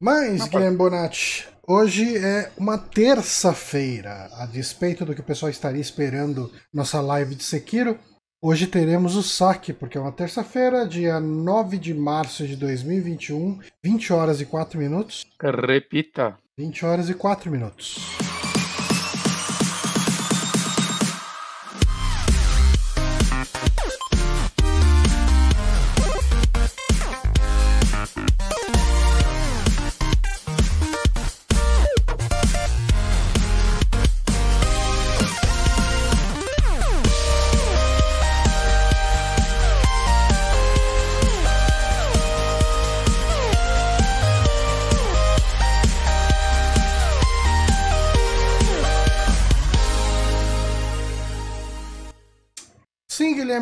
Mas, Não, Guilherme Bonatti, hoje é uma terça-feira. A despeito do que o pessoal estaria esperando nossa live de Sekiro, hoje teremos o saque, porque é uma terça-feira, dia 9 de março de 2021, 20 horas e 4 minutos. Repita. 20 horas e 4 minutos.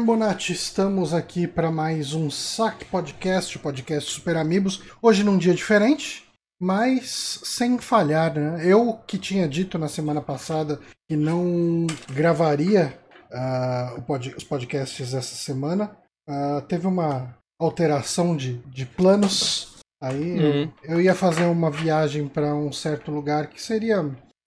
Guilherme Bonatti, estamos aqui para mais um Saque Podcast, o podcast Super Amigos. Hoje num dia diferente, mas sem falhar, né? Eu que tinha dito na semana passada que não gravaria pod- os podcasts essa semana, ah, teve uma alteração de, de planos. Aí eu- Uhum. eu ia fazer uma viagem para um certo lugar que seria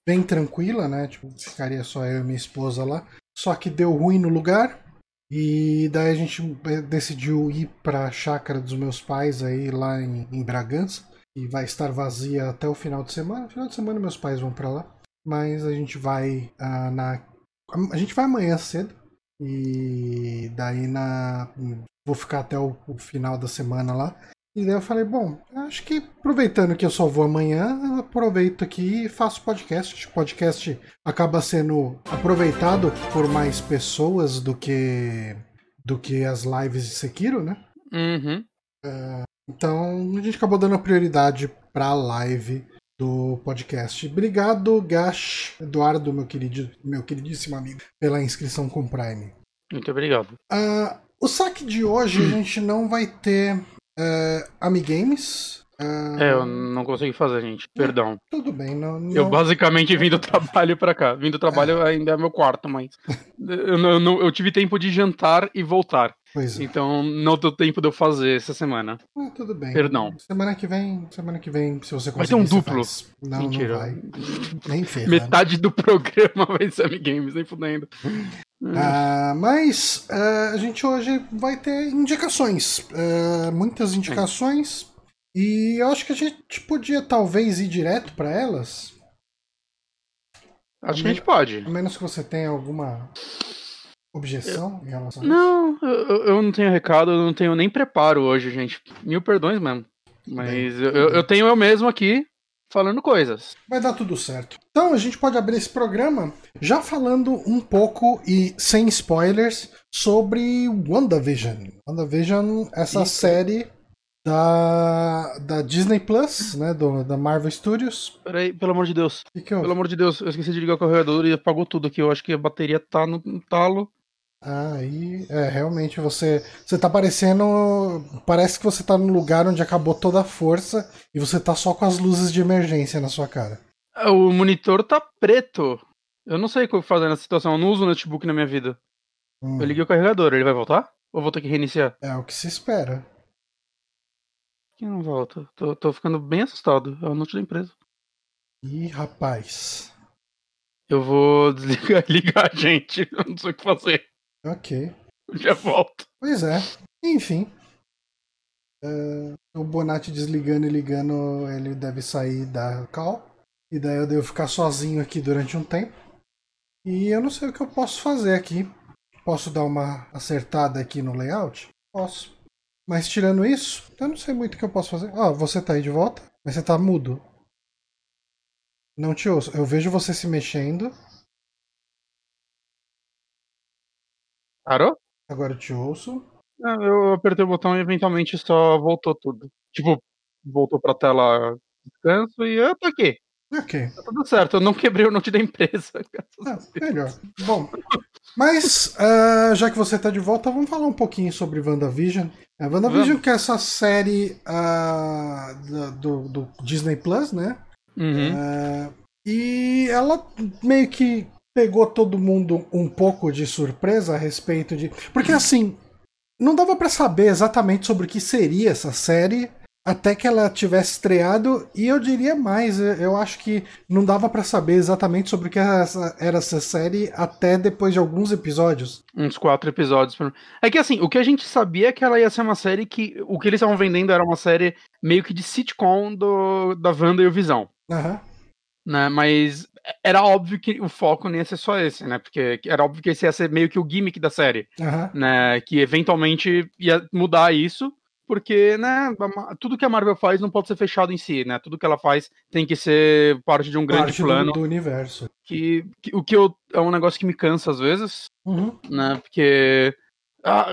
bem tranquila, né? Tipo, ficaria só eu e minha esposa lá. Só que deu ruim no lugar. E daí a gente eh, decidiu ir para a chácara dos meus pais aí lá em, em Bragança. E vai estar vazia até o final de semana. No final de semana meus pais vão para lá. Mas a gente vai ah, na. A gente vai amanhã cedo. E daí na. Vou ficar até o, o final da semana lá. E daí eu falei, bom, acho que aproveitando que eu só vou amanhã, eu aproveito aqui e faço podcast. O podcast acaba sendo aproveitado por mais pessoas do que do que as lives de Sekiro, né? Uhum. Então a gente acabou dando prioridade para a live do podcast. Obrigado, Gash, Eduardo, meu querido, meu queridíssimo amigo, pela inscrição com Prime. Muito obrigado. Ah, o saque de hoje a gente não vai ter eh, Amigames. Ah, É, eu não consegui fazer, gente. Perdão. Tudo bem, não, Eu não- basicamente vim do trabalho pra cá. Vim do trabalho ainda é meu quarto, mas. Eu, não- eu não- eu tive tempo de jantar e voltar. É. Então não deu tempo de eu fazer essa semana. Ah, tudo bem. Perdão. Semana que vem, semana que vem, se você conseguir. Vai ter um duplo. faz. Não, Mentira. não vai. Nem ferrando. Metade do programa vai ser Amigames, nem fudendo. Ah, mas ah, a gente hoje vai ter indicações. ah, muitas indicações. E eu acho que a gente podia talvez ir direto para elas. Acho que a gente pode. A menos que você tenha alguma objeção em relação a isso. Não, eu, eu- eu não tenho recado, eu não tenho nem preparo hoje, gente. Mil perdões mesmo. Mas eu, eu- eu tenho eu mesmo aqui falando coisas. Vai dar tudo certo. Então a gente pode abrir esse programa já falando um pouco e sem spoilers sobre WandaVision. WandaVision, essa Isso. série da, da Disney Plus, né, do, da Marvel Studios. Peraí, pelo amor de Deus. Que que. Pelo amor de Deus, eu esqueci de ligar o carregador e apagou tudo aqui. Eu acho que a bateria tá no talo. Aí, é, realmente você você tá parecendo, parece que você tá num lugar onde acabou toda a força e você tá só com as luzes de emergência na sua cara. Ah, O monitor tá preto. Eu não sei o que eu vou fazer nessa situação. Eu não uso notebook na minha vida. Hum, Eu liguei o carregador, ele vai voltar? Ou vou ter que reiniciar? É o que se espera. Que não volta. Tô, tô ficando bem assustado. É o note da empresa. Ih, rapaz. Eu vou desligar ligar, gente. Eu não sei o que fazer. Ok. Já volto. Pois é. Enfim. É, o Bonatti desligando e ligando, ele deve sair da call. E daí eu devo ficar sozinho aqui durante um tempo. E eu não sei o que eu posso fazer aqui. Posso dar uma acertada aqui no layout? Posso. Mas tirando isso, eu não sei muito o que eu posso fazer. Ó, você tá aí de volta, mas você tá mudo. Não te ouço. Eu vejo você se mexendo. Parou? Agora eu te ouço. Ah, Eu apertei o botão e eventualmente só voltou tudo. Tipo, voltou pra tela descanso e eu tô aqui. Ok. Tá tudo certo, eu não quebrei o note da empresa. Ah, melhor. Bom, mas ah, já que você está de volta, vamos falar um pouquinho sobre WandaVision. A WandaVision Vamos. que é essa série da- do, do Disney Plus, né? Uhum. Ah, e ela meio que pegou todo mundo um pouco de surpresa a respeito de. Porque assim, não dava pra saber exatamente sobre o que seria essa série até que ela tivesse estreado, e eu diria mais, eu acho que não dava para saber exatamente sobre o que era essa, era essa série até depois de alguns episódios. Uns quatro episódios. É que assim, o que a gente sabia é que ela ia ser uma série que. O que eles estavam vendendo era uma série meio que de sitcom do, da Wanda e o Visão. Aham. Né, mas era óbvio que o foco nem ia ser só esse, né? Porque era óbvio que esse ia ser meio que o gimmick da série. Aham. Né? Que eventualmente ia mudar isso porque, né, tudo que a Marvel faz não pode ser fechado em si, né? Tudo que ela faz tem que ser parte de um grande Parte plano. do, do universo. Que, que- o que eu, é um negócio que me cansa às vezes, Uhum. né? Porque,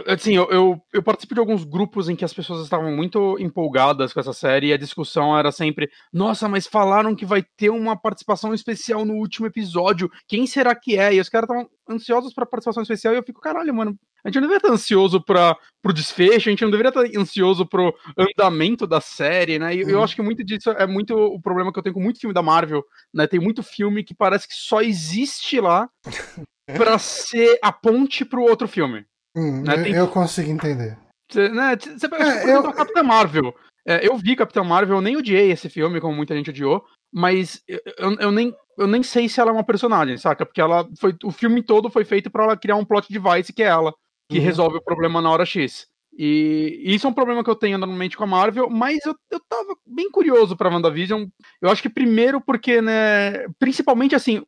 assim, eu, eu, eu participo de alguns grupos em que as pessoas estavam muito empolgadas com essa série e a discussão era sempre: nossa, mas falaram que vai ter uma participação especial no último episódio, quem será que é? E os caras estavam ansiosos pra participação especial e eu fico: caralho, mano, a gente não deveria estar ansioso para pro desfecho, a gente não deveria estar ansioso pro andamento da série, né? E eu Uhum. acho que muito disso é muito o problema que eu tenho com muito filme da Marvel, né? Tem muito filme que parece que só existe lá pra ser a ponte pro outro filme. Hum, Né, eu, tem- eu consigo entender. Você né, você É, tipo, eu- Capitã Marvel. É, eu vi Capitã Marvel, eu nem odiei esse filme, como muita gente odiou, mas eu, eu- eu nem, eu nem sei se ela é uma personagem, saca? Porque ela foi. O filme todo foi feito pra ela criar um plot device que é ela, que Uhum. resolve o problema na hora X. E isso é um problema que eu tenho normalmente com a Marvel, mas eu, eu tava bem curioso pra WandaVision. Eu acho que primeiro porque, né. Principalmente assim,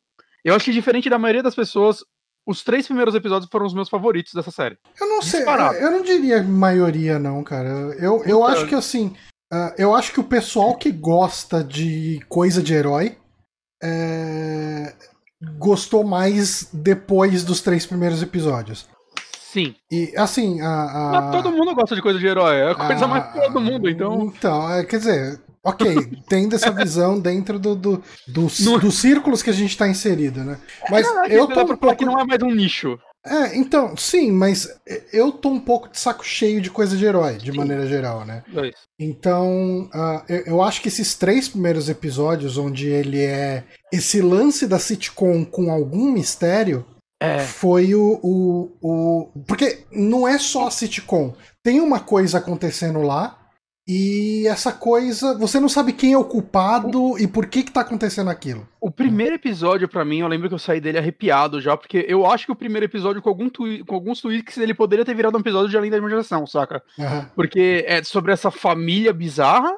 eu acho que diferente da maioria das pessoas, os três primeiros episódios foram os meus favoritos dessa série. Eu não sei, Disparado. eu não diria maioria, não, cara. Eu, eu Então- acho que assim. ah, eu acho que o pessoal que gosta de coisa de herói é, gostou mais depois dos três primeiros episódios. Sim. E assim, a. a- Mas todo mundo gosta de coisa de herói, é a coisa a- mais pra todo mundo, então. Então, é, quer dizer, ok, tendo essa visão dentro do, do- dos, Não- dos círculos que a gente tá inserido, né? Mas eu tô um falar que não é mais um nicho. É, então, sim, mas eu tô um pouco de saco cheio de coisa de herói, de Sim. maneira geral, né? É. Então, ah, eu, eu acho que esses três primeiros episódios, onde ele é esse lance da sitcom com algum mistério, É. foi o, o, o. Porque não é só a sitcom. Tem uma coisa acontecendo lá. E essa coisa, você não sabe quem é o culpado e por que que tá acontecendo aquilo. O primeiro episódio, pra mim, eu lembro que eu saí dele arrepiado já, porque eu acho que o primeiro episódio, com, algum twi- com alguns tweets, ele poderia ter virado um episódio de Além da Imaginação, saca? Aham. Porque é sobre essa família bizarra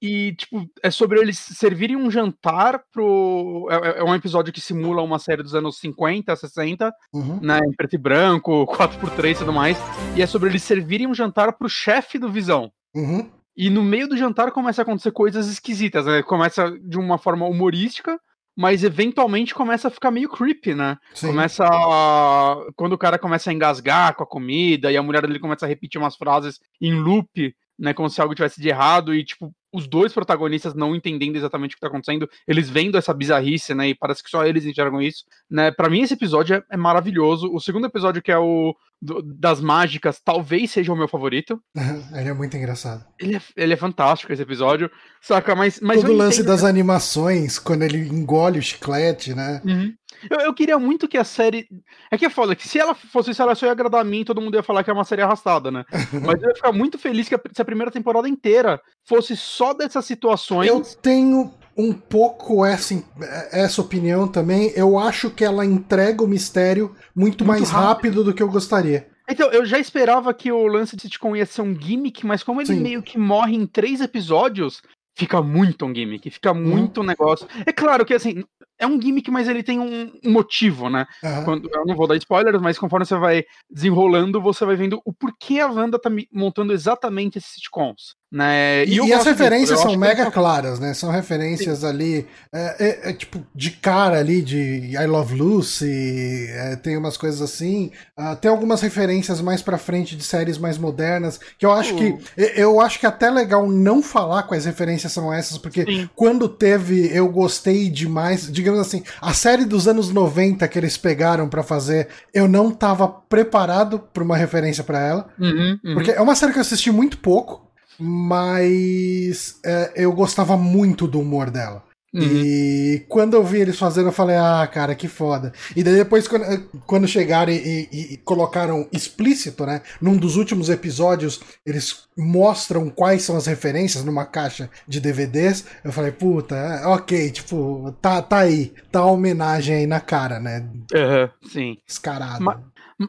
e, tipo, é sobre eles servirem um jantar pro. É, é um episódio que simula uma série dos anos 50, 60, Uhum. né, em preto e branco, 4x3 e tudo mais. E é sobre eles servirem um jantar pro chefe do Visão. Uhum. E no meio do jantar começa a acontecer coisas esquisitas, né? Começa de uma forma humorística, mas eventualmente começa a ficar meio creepy, né? Sim. Começa a... Quando o cara começa a engasgar com a comida e a mulher dele começa a repetir umas frases em loop, né? Como se algo tivesse de errado e, tipo, os dois protagonistas não entendendo exatamente o que tá acontecendo, eles vendo essa bizarrice, né? E parece que só eles enxergam isso, né? Pra mim, esse episódio é, é maravilhoso. O segundo episódio, que é o do- das mágicas, talvez seja o meu favorito. Ele é muito engraçado. Ele é, ele é fantástico esse episódio, saca? Mas, mas Todo o lance entendo- das animações, quando ele engole o chiclete, né? Uhum. Eu, eu queria muito que a série. É que é foda, que se ela fosse isso, ela só ia agradar a mim, todo mundo ia falar que é uma série arrastada, né? Mas eu ia ficar muito feliz que a, se a primeira temporada inteira fosse só dessas situações. Eu tenho um pouco essa, essa opinião também. Eu acho que ela entrega o mistério muito, Muito mais rápido. rápido. do que eu gostaria. Então, eu já esperava que o lance de sitcom ia ser um gimmick, mas como ele Sim. meio que morre em três episódios, fica muito um gimmick, fica muito um negócio. É claro que, assim, é um gimmick, mas ele tem um, motivo, né? Aham. Quando- eu não vou dar spoilers, mas conforme você vai desenrolando, você vai vendo o porquê a Wanda tá montando exatamente esses sitcoms. Né? E, e as referências são acho que mega eles claras, né? São referências ali, é, é- é tipo, de cara ali, de I Love Lucy, é, tem umas coisas assim. Ah, tem algumas referências mais pra frente de séries mais modernas, que eu acho que. Uh. eu- Eu acho que é até legal não falar quais referências são essas, porque Sim. quando teve, eu gostei demais. Digamos assim, a série dos anos 90 que eles pegaram pra fazer, eu não tava preparado pra uma referência pra ela. Uhum, uhum. Porque é uma série que eu assisti muito pouco, mas é, eu gostava muito do humor dela. Uhum. E quando eu vi eles fazendo, eu falei, ah, cara, que foda. E daí depois, quando, quando chegaram e, e, e, colocaram explícito, né? Num dos últimos episódios, eles mostram quais são as referências numa caixa de DVDs. Eu falei, puta, é, ok, tipo, tá, tá aí. Tá a homenagem aí na cara, né? Uhum, sim. Escarado. Mas,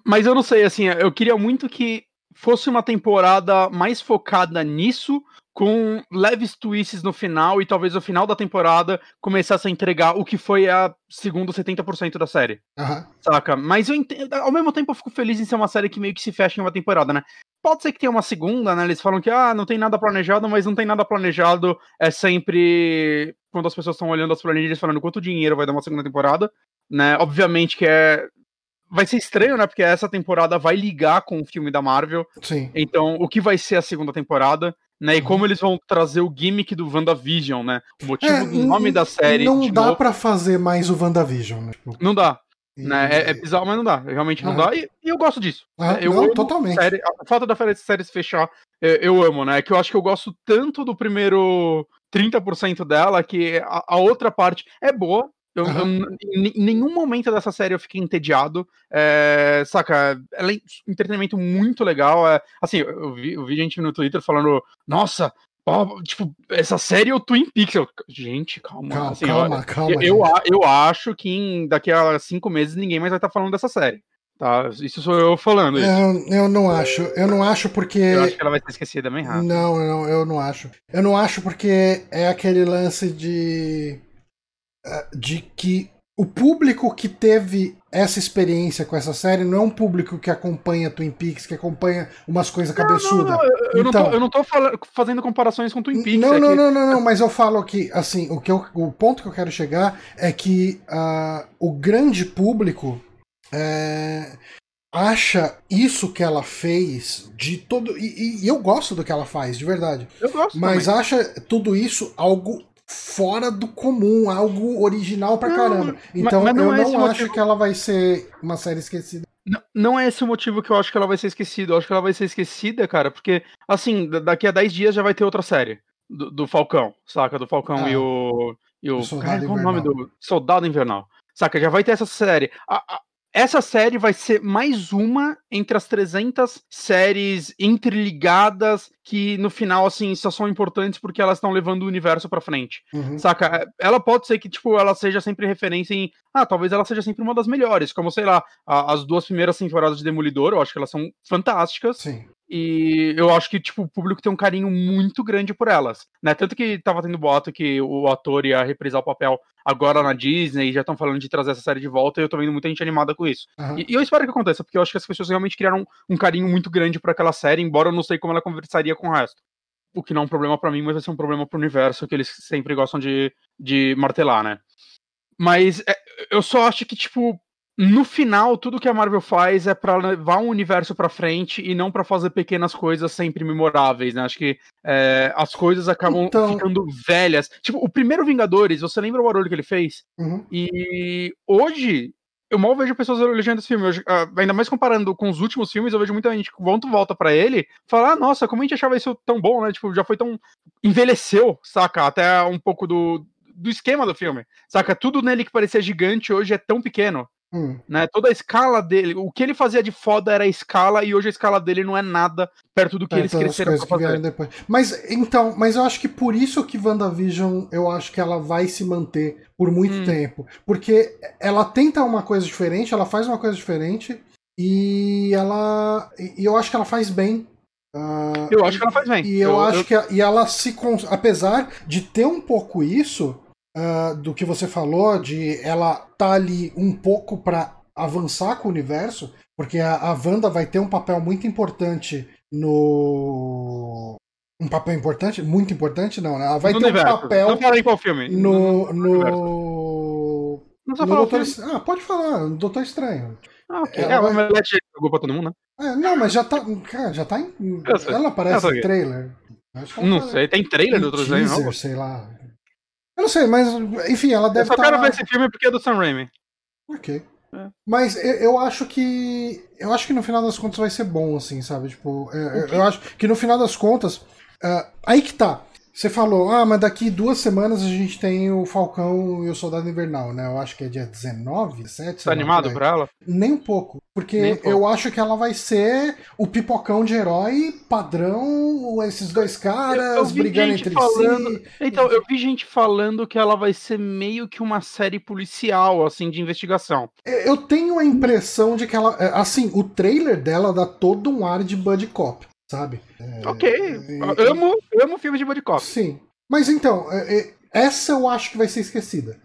mas eu não sei, assim, eu queria muito que fosse uma temporada mais focada nisso com leves twists no final e talvez o final da temporada começasse a entregar o que foi a segundo 70% da série. Uhum. Saca? Mas eu entendo, ao mesmo tempo eu fico feliz em ser uma série que meio que se fecha em uma temporada, né? Pode ser que tenha uma segunda, né? Eles falam que ah, não tem nada planejado, mas não tem nada planejado. É sempre quando as pessoas estão olhando as planilhas falando quanto dinheiro vai dar uma segunda temporada, né? Obviamente que é vai ser estranho, né? Porque essa temporada vai ligar com o filme da Marvel. Sim. Então, o que vai ser a segunda temporada? né? E uhum. como eles vão trazer o gimmick do WandaVision, né? O motivo é, do nome da série. Não dá para fazer mais o WandaVision, né? Tipo, não dá. E... Né? É, é, bizarro, mas não dá. Realmente não dá. E, e, eu gosto disso. Ah, eu não, totalmente. Série, a falta da série se fechar, eu, eu, amo, né? Que eu acho que eu gosto tanto do primeiro 30% dela que a, a outra parte é boa, eu, uhum. eu, em nenhum momento dessa série eu fiquei entediado. É, saca? Ela é um entretenimento muito legal. É, assim, eu vi, eu vi gente no Twitter falando: Nossa, tipo, essa série é o Twin Peaks. Eu, gente, calma. Calma, assim, calma, eu, calma. Eu, eu, acho que em, daqui a cinco meses ninguém mais vai estar falando dessa série. Tá, isso sou eu falando. Eu, eu não acho. Eu não acho porque. Eu acho que ela vai ser esquecida bem rápido. Não, não, eu não acho. Eu não acho porque é aquele lance de de que o público que teve essa experiência com essa série não é um público que acompanha Twin Peaks, que acompanha umas coisas cabeçudas. Eu, então, não tô, então eu não tô falando, fazendo comparações com Twin Peaks. Não, é não, que... não, não, não, mas eu falo que, assim, o, que eu, o ponto que eu quero chegar é que uh, o grande público é, acha isso que ela fez de todo. E, e, eu gosto do que ela faz, de verdade. Eu gosto. Mas também. acha tudo isso algo fora do comum, algo original pra não, caramba. Então mas, mas não eu é não acho motivo... que ela vai ser uma série esquecida. Não, não é esse o motivo que eu acho que ela vai ser esquecida. Eu acho que ela vai ser esquecida, cara, porque, assim, daqui a 10 dias já vai ter outra série do, do Falcão, saca? Do Falcão ah, e o. E o, o cara, qual é o nome do Soldado Invernal? Saca? Já vai ter essa série. A, a, essa série vai ser mais uma entre as 300 séries interligadas que no final, assim, só são importantes porque elas estão levando o universo pra frente. Uhum. Saca? Ela pode ser que, tipo, ela seja sempre referência em. Ah, talvez ela seja sempre uma das melhores. Como, sei lá, a, as duas primeiras temporadas de Demolidor, eu acho que elas são fantásticas. Sim. E eu acho que, tipo, o público tem um carinho muito grande por elas, né? Tanto que tava tendo boato que o ator ia reprisar o papel agora na Disney, e já estão falando de trazer essa série de volta, e eu tô vendo muita gente animada com isso. Uhum. E, e, eu espero que aconteça, porque eu acho que as pessoas realmente criaram um, um carinho muito grande por aquela série, embora eu não sei como ela conversaria com o resto. O que não é um problema para mim, mas vai ser um problema pro universo, que eles sempre gostam de, de martelar, né? Mas é, eu só acho que, tipo, no final, tudo que a Marvel faz é para levar um universo para frente e não para fazer pequenas coisas sempre memoráveis, né? Acho que é, as coisas acabam então... ficando velhas. Tipo, o primeiro Vingadores, você lembra o barulho que ele fez? Uhum. E hoje, eu mal vejo pessoas elogiando esse filme. Eu, ah, ainda mais comparando com os últimos filmes, eu vejo muita gente que volta, volta para ele falar: ah, nossa, como a gente achava isso tão bom, né? Tipo, já foi tão. envelheceu, saca? Até um pouco do, do esquema do filme. Saca? Tudo nele que parecia gigante hoje é tão pequeno. Hum. Né? Toda a escala dele, o que ele fazia de foda era a escala, e hoje a escala dele não é nada perto do que é, eles cresceram pra fazer. depois. Mas então, mas eu acho que por isso que WandaVision, eu acho que ela vai se manter por muito hum. tempo. Porque ela tenta uma coisa diferente, ela faz uma coisa diferente, e ela. E eu acho que ela faz bem. Uh, eu acho que ela faz bem. E eu, eu acho eu... que. A, e ela se. Apesar de ter um pouco isso, uh, do que você falou, de ela tá ali um pouco para avançar com o universo, porque a, a Wanda vai ter um papel muito importante no. Um papel importante? Muito importante, não, né? Ela vai no ter universo. um papel. Não fala em qual filme. No. no, no, no Doutor Ah, pode falar, Doutor Estranho. Ah, ok. Ela é, vai... jogou pra todo mundo, né? É, não, mas já tá. Cara, já tá em. Ela aparece no trailer. Não sei, tem trailer do Doutor Estranho, não? sei lá. Eu não sei, mas enfim, ela deve estar. Eu só quero tá... ver esse filme porque é do Sam Raimi. Ok. É. Mas eu, eu, acho que. Eu acho que no final das contas vai ser bom, assim, sabe? Tipo, eu, eu acho que no final das contas. Uh, aí que tá. Você falou, ah, mas daqui duas semanas a gente tem o Falcão e o Soldado Invernal, né? Eu acho que é dia 19, 7. Tá animado por ela? Nem um pouco. Porque um eu acho que ela vai ser o pipocão de herói padrão, esses dois caras eu, eu brigando entre falando... si. Então, eu vi gente falando que ela vai ser meio que uma série policial, assim, de investigação. Eu tenho a impressão de que ela. É, assim, o trailer dela dá todo um ar de Buddy Cop sabe? É, ok, é, amo, amo filme de cop. Sim. Mas então, é, é, essa eu acho que vai ser esquecida.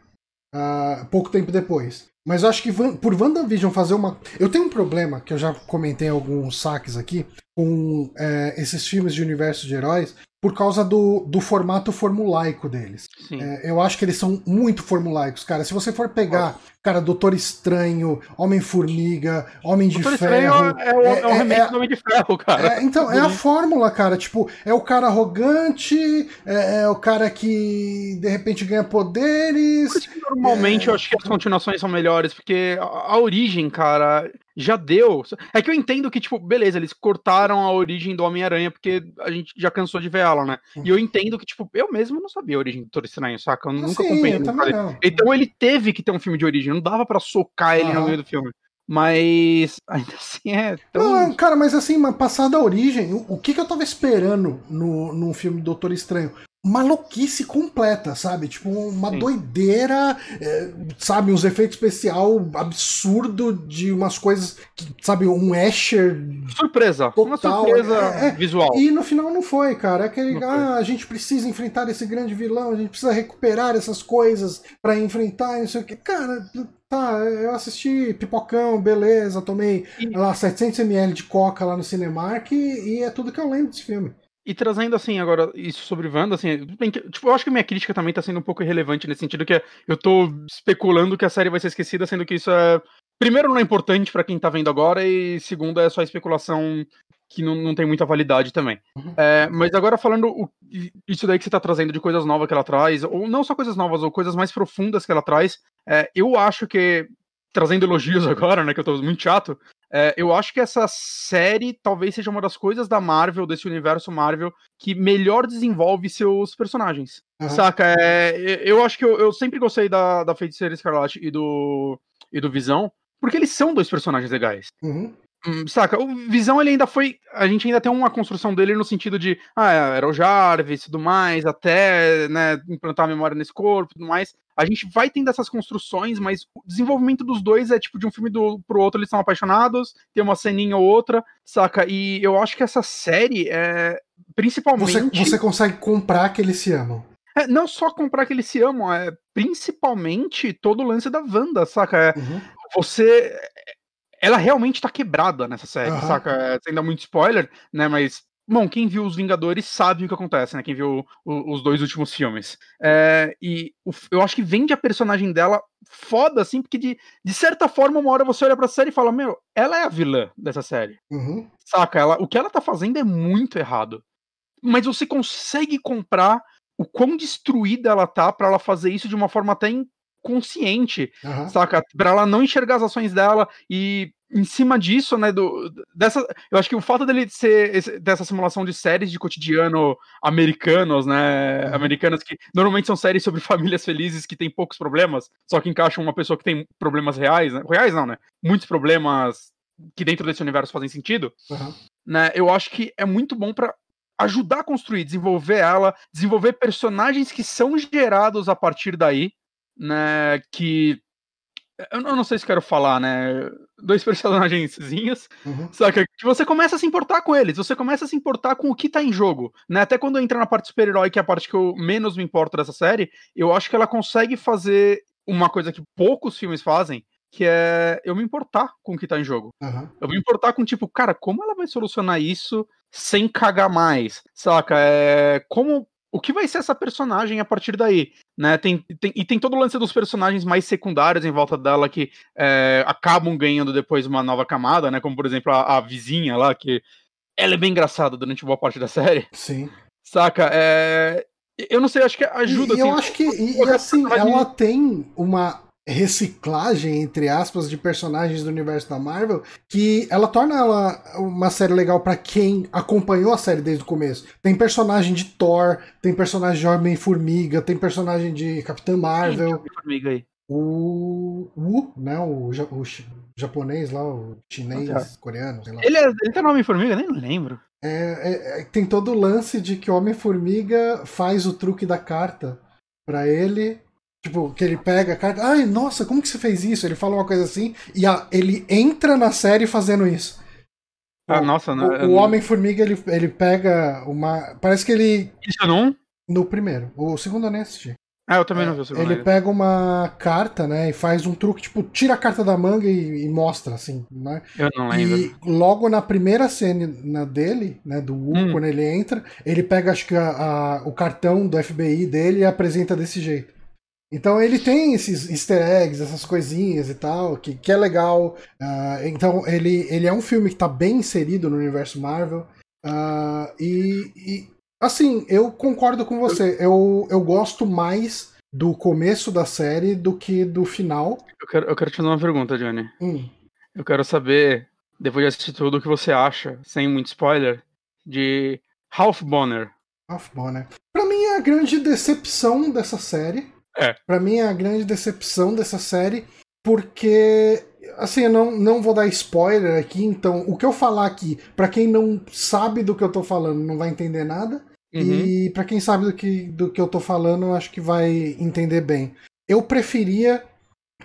Uh, pouco tempo depois. Mas eu acho que por WandaVision fazer uma. Eu tenho um problema, que eu já comentei em alguns saques aqui, com é, esses filmes de universo de heróis, por causa do, do formato formulaico deles. É, eu acho que eles são muito formulaicos, cara. Se você for pegar, cara, Doutor Estranho, Homem-Formiga, Homem de Doutor Ferro. É, o, é, é o é, remake é, do Homem de Ferro, cara. É, então, é a fórmula, cara. Tipo, é o cara arrogante, é, é o cara que de repente ganha poderes. normalmente eu acho que as continuações são melhores, porque a, a origem, cara, já deu. É que eu entendo que, tipo, beleza, eles cortaram a origem do Homem-Aranha porque a gente já cansou de ver ela, né? E eu entendo que, tipo, eu mesmo não sabia a origem do Doutor Estranho, saca? Eu nunca Sim, acompanhei. Eu então ele teve que ter um filme de origem, não dava para socar ele no meio do filme. Mas ainda assim é tão. Não, cara, mas assim, passada a origem, o, o que, que eu tava esperando no, no filme Doutor Estranho? Maluquice completa, sabe? Tipo, uma Sim. doideira, é, sabe? Uns efeitos especial absurdo de umas coisas, que, sabe? Um Asher. Surpresa! Total. Uma surpresa é, é, visual. E no final não foi, cara. É aquele, ah, a gente precisa enfrentar esse grande vilão, a gente precisa recuperar essas coisas para enfrentar, não sei o que. Cara, Tá, eu assisti Pipocão, beleza, tomei e... lá 700ml de coca lá no Cinemark e, e é tudo que eu lembro desse filme. E trazendo, assim, agora isso sobre Wanda, assim, tipo, eu acho que a minha crítica também tá sendo um pouco irrelevante nesse sentido que eu tô especulando que a série vai ser esquecida, sendo que isso é. Primeiro, não é importante para quem tá vendo agora, e segundo, é só especulação que não, não tem muita validade também. Uhum. É, mas agora falando o, isso daí que você tá trazendo de coisas novas que ela traz, ou não só coisas novas, ou coisas mais profundas que ela traz, é, eu acho que trazendo elogios agora, né, que eu tô muito chato, é, eu acho que essa série talvez seja uma das coisas da Marvel, desse universo Marvel, que melhor desenvolve seus personagens. Uhum. Saca? É, eu acho que eu, eu, sempre gostei da, da Feiticeira Escarlate e do, e do Visão, porque eles são dois personagens legais. Uhum. Hum, saca, o Visão ele ainda foi. A gente ainda tem uma construção dele no sentido de. Ah, era o Jarvis e tudo mais, até né, implantar a memória nesse corpo e tudo mais. A gente vai tendo essas construções, mas o desenvolvimento dos dois é tipo de um filme do, pro outro, eles são apaixonados, tem uma ceninha ou outra, saca? E eu acho que essa série é. Principalmente. Você, você consegue comprar que eles se amam. É, não só comprar que eles se amam, é principalmente todo o lance da Wanda, saca? É, uhum. Você ela realmente tá quebrada nessa série, uhum. saca? É, sem dar muito spoiler, né? Mas, bom, quem viu Os Vingadores sabe o que acontece, né? Quem viu o, os dois últimos filmes. É, e o, eu acho que vende a personagem dela foda, assim, porque de, de certa forma, uma hora você olha pra série e fala: Meu, ela é a vilã dessa série. Uhum. Saca? Ela, o que ela tá fazendo é muito errado. Mas você consegue comprar o quão destruída ela tá para ela fazer isso de uma forma até consciente, uhum. saca? Pra ela não enxergar as ações dela e em cima disso, né, do, dessa, eu acho que o fato dele ser esse, dessa simulação de séries de cotidiano americanos, né, uhum. americanas que normalmente são séries sobre famílias felizes que têm poucos problemas, só que encaixam uma pessoa que tem problemas reais, né? reais não, né, muitos problemas que dentro desse universo fazem sentido, uhum. né, eu acho que é muito bom para ajudar a construir, desenvolver ela, desenvolver personagens que são gerados a partir daí, né, que eu não sei se quero falar, né? Dois personagenzinhos, uhum. saca? Que você começa a se importar com eles, você começa a se importar com o que tá em jogo, né? Até quando entra na parte super-herói, que é a parte que eu menos me importo dessa série, eu acho que ela consegue fazer uma coisa que poucos filmes fazem, que é eu me importar com o que tá em jogo. Uhum. Eu me importar com, tipo, cara, como ela vai solucionar isso sem cagar mais, saca? É, como o que vai ser essa personagem a partir daí, né? Tem, tem, e tem todo o lance dos personagens mais secundários em volta dela que é, acabam ganhando depois uma nova camada, né? Como por exemplo a, a, vizinha lá, que ela é bem engraçada durante boa parte da série. Sim. Saca? É, eu não sei, acho que ajuda. E, assim, eu acho que, e, e assim, ela tem uma reciclagem, entre aspas, de personagens do universo da Marvel, que ela torna ela uma série legal para quem acompanhou a série desde o começo. Tem personagem de Thor, tem personagem de Homem-Formiga, tem personagem de Capitã Marvel. Formiga aí. O Wu, né? O, o japonês lá, o chinês, Ah, coreano, sei lá. Ele, é, ele tá no Homem-Formiga? Nem lembro. É, é- é- tem todo o lance de que o Homem-Formiga faz o truque da carta pra ele. Tipo, que ele pega a carta. Ai, nossa, como que você fez isso? Ele fala uma coisa assim e a- ele entra na série fazendo isso. Ah, O- nossa, O, né? o Homem-Formiga, ele, ele pega uma. Parece que ele. Isso não? No primeiro. O segundo eu nem assisti. Ah, eu também não vi o segundo. Ele ainda. pega uma carta, né? E faz um truque, tipo, tira a carta da manga e, e mostra, assim, né? Eu não lembro. E logo na primeira cena dele, né, do Wu, Hum. quando ele entra, ele pega, acho que, a- a- o cartão do FBI dele e apresenta desse jeito. Então ele tem esses easter eggs, essas coisinhas e tal, que, que é legal. Ah, então ele, ele é um filme que tá bem inserido no universo Marvel. Ah, e, e, assim, eu concordo com você. Eu, eu gosto mais do começo da série do que do final. Eu, quero, eu quero te fazer uma pergunta, Johnny. Hum. Eu quero saber, depois de assistir tudo, o que você acha, sem muito spoiler, de Ralph Bonner. Ralph Bonner. Pra mim é a grande decepção dessa série. É. Pra mim é a grande decepção dessa série, porque assim, eu não, não vou dar spoiler aqui, então o que eu falar aqui, pra quem não sabe do que eu tô falando, não vai entender nada. Uhum. E pra quem sabe do que, do que eu tô falando, eu acho que vai entender bem. Eu preferia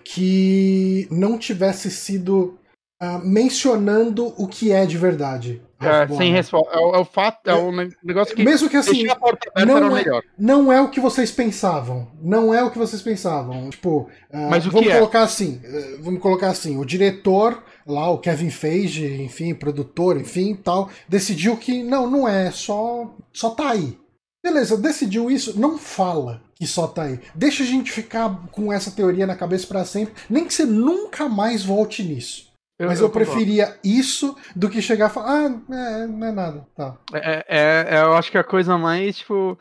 que não tivesse sido ah, mencionando o que é de verdade. É, sem Bonner. resposta. É, o- é o fato, é o ne- negócio que Mesmo que assim, a porta aberta não é- não é o que vocês pensavam. Não é o que vocês pensavam. Tipo, ah, Mas o vamos que é? colocar assim. eh, vamos colocar assim. O diretor lá, o Kevin Feige, enfim, produtor, enfim, tal, decidiu que não, não é, só só tá aí. Beleza, decidiu isso, não fala que só tá aí. Deixa a gente ficar com essa teoria na cabeça pra sempre, nem que você nunca mais volte nisso. Mas eu, concordo. preferia isso do que chegar e falar, ah, é, não é nada, tá. É, é- é, eu acho que a coisa mais, tipo.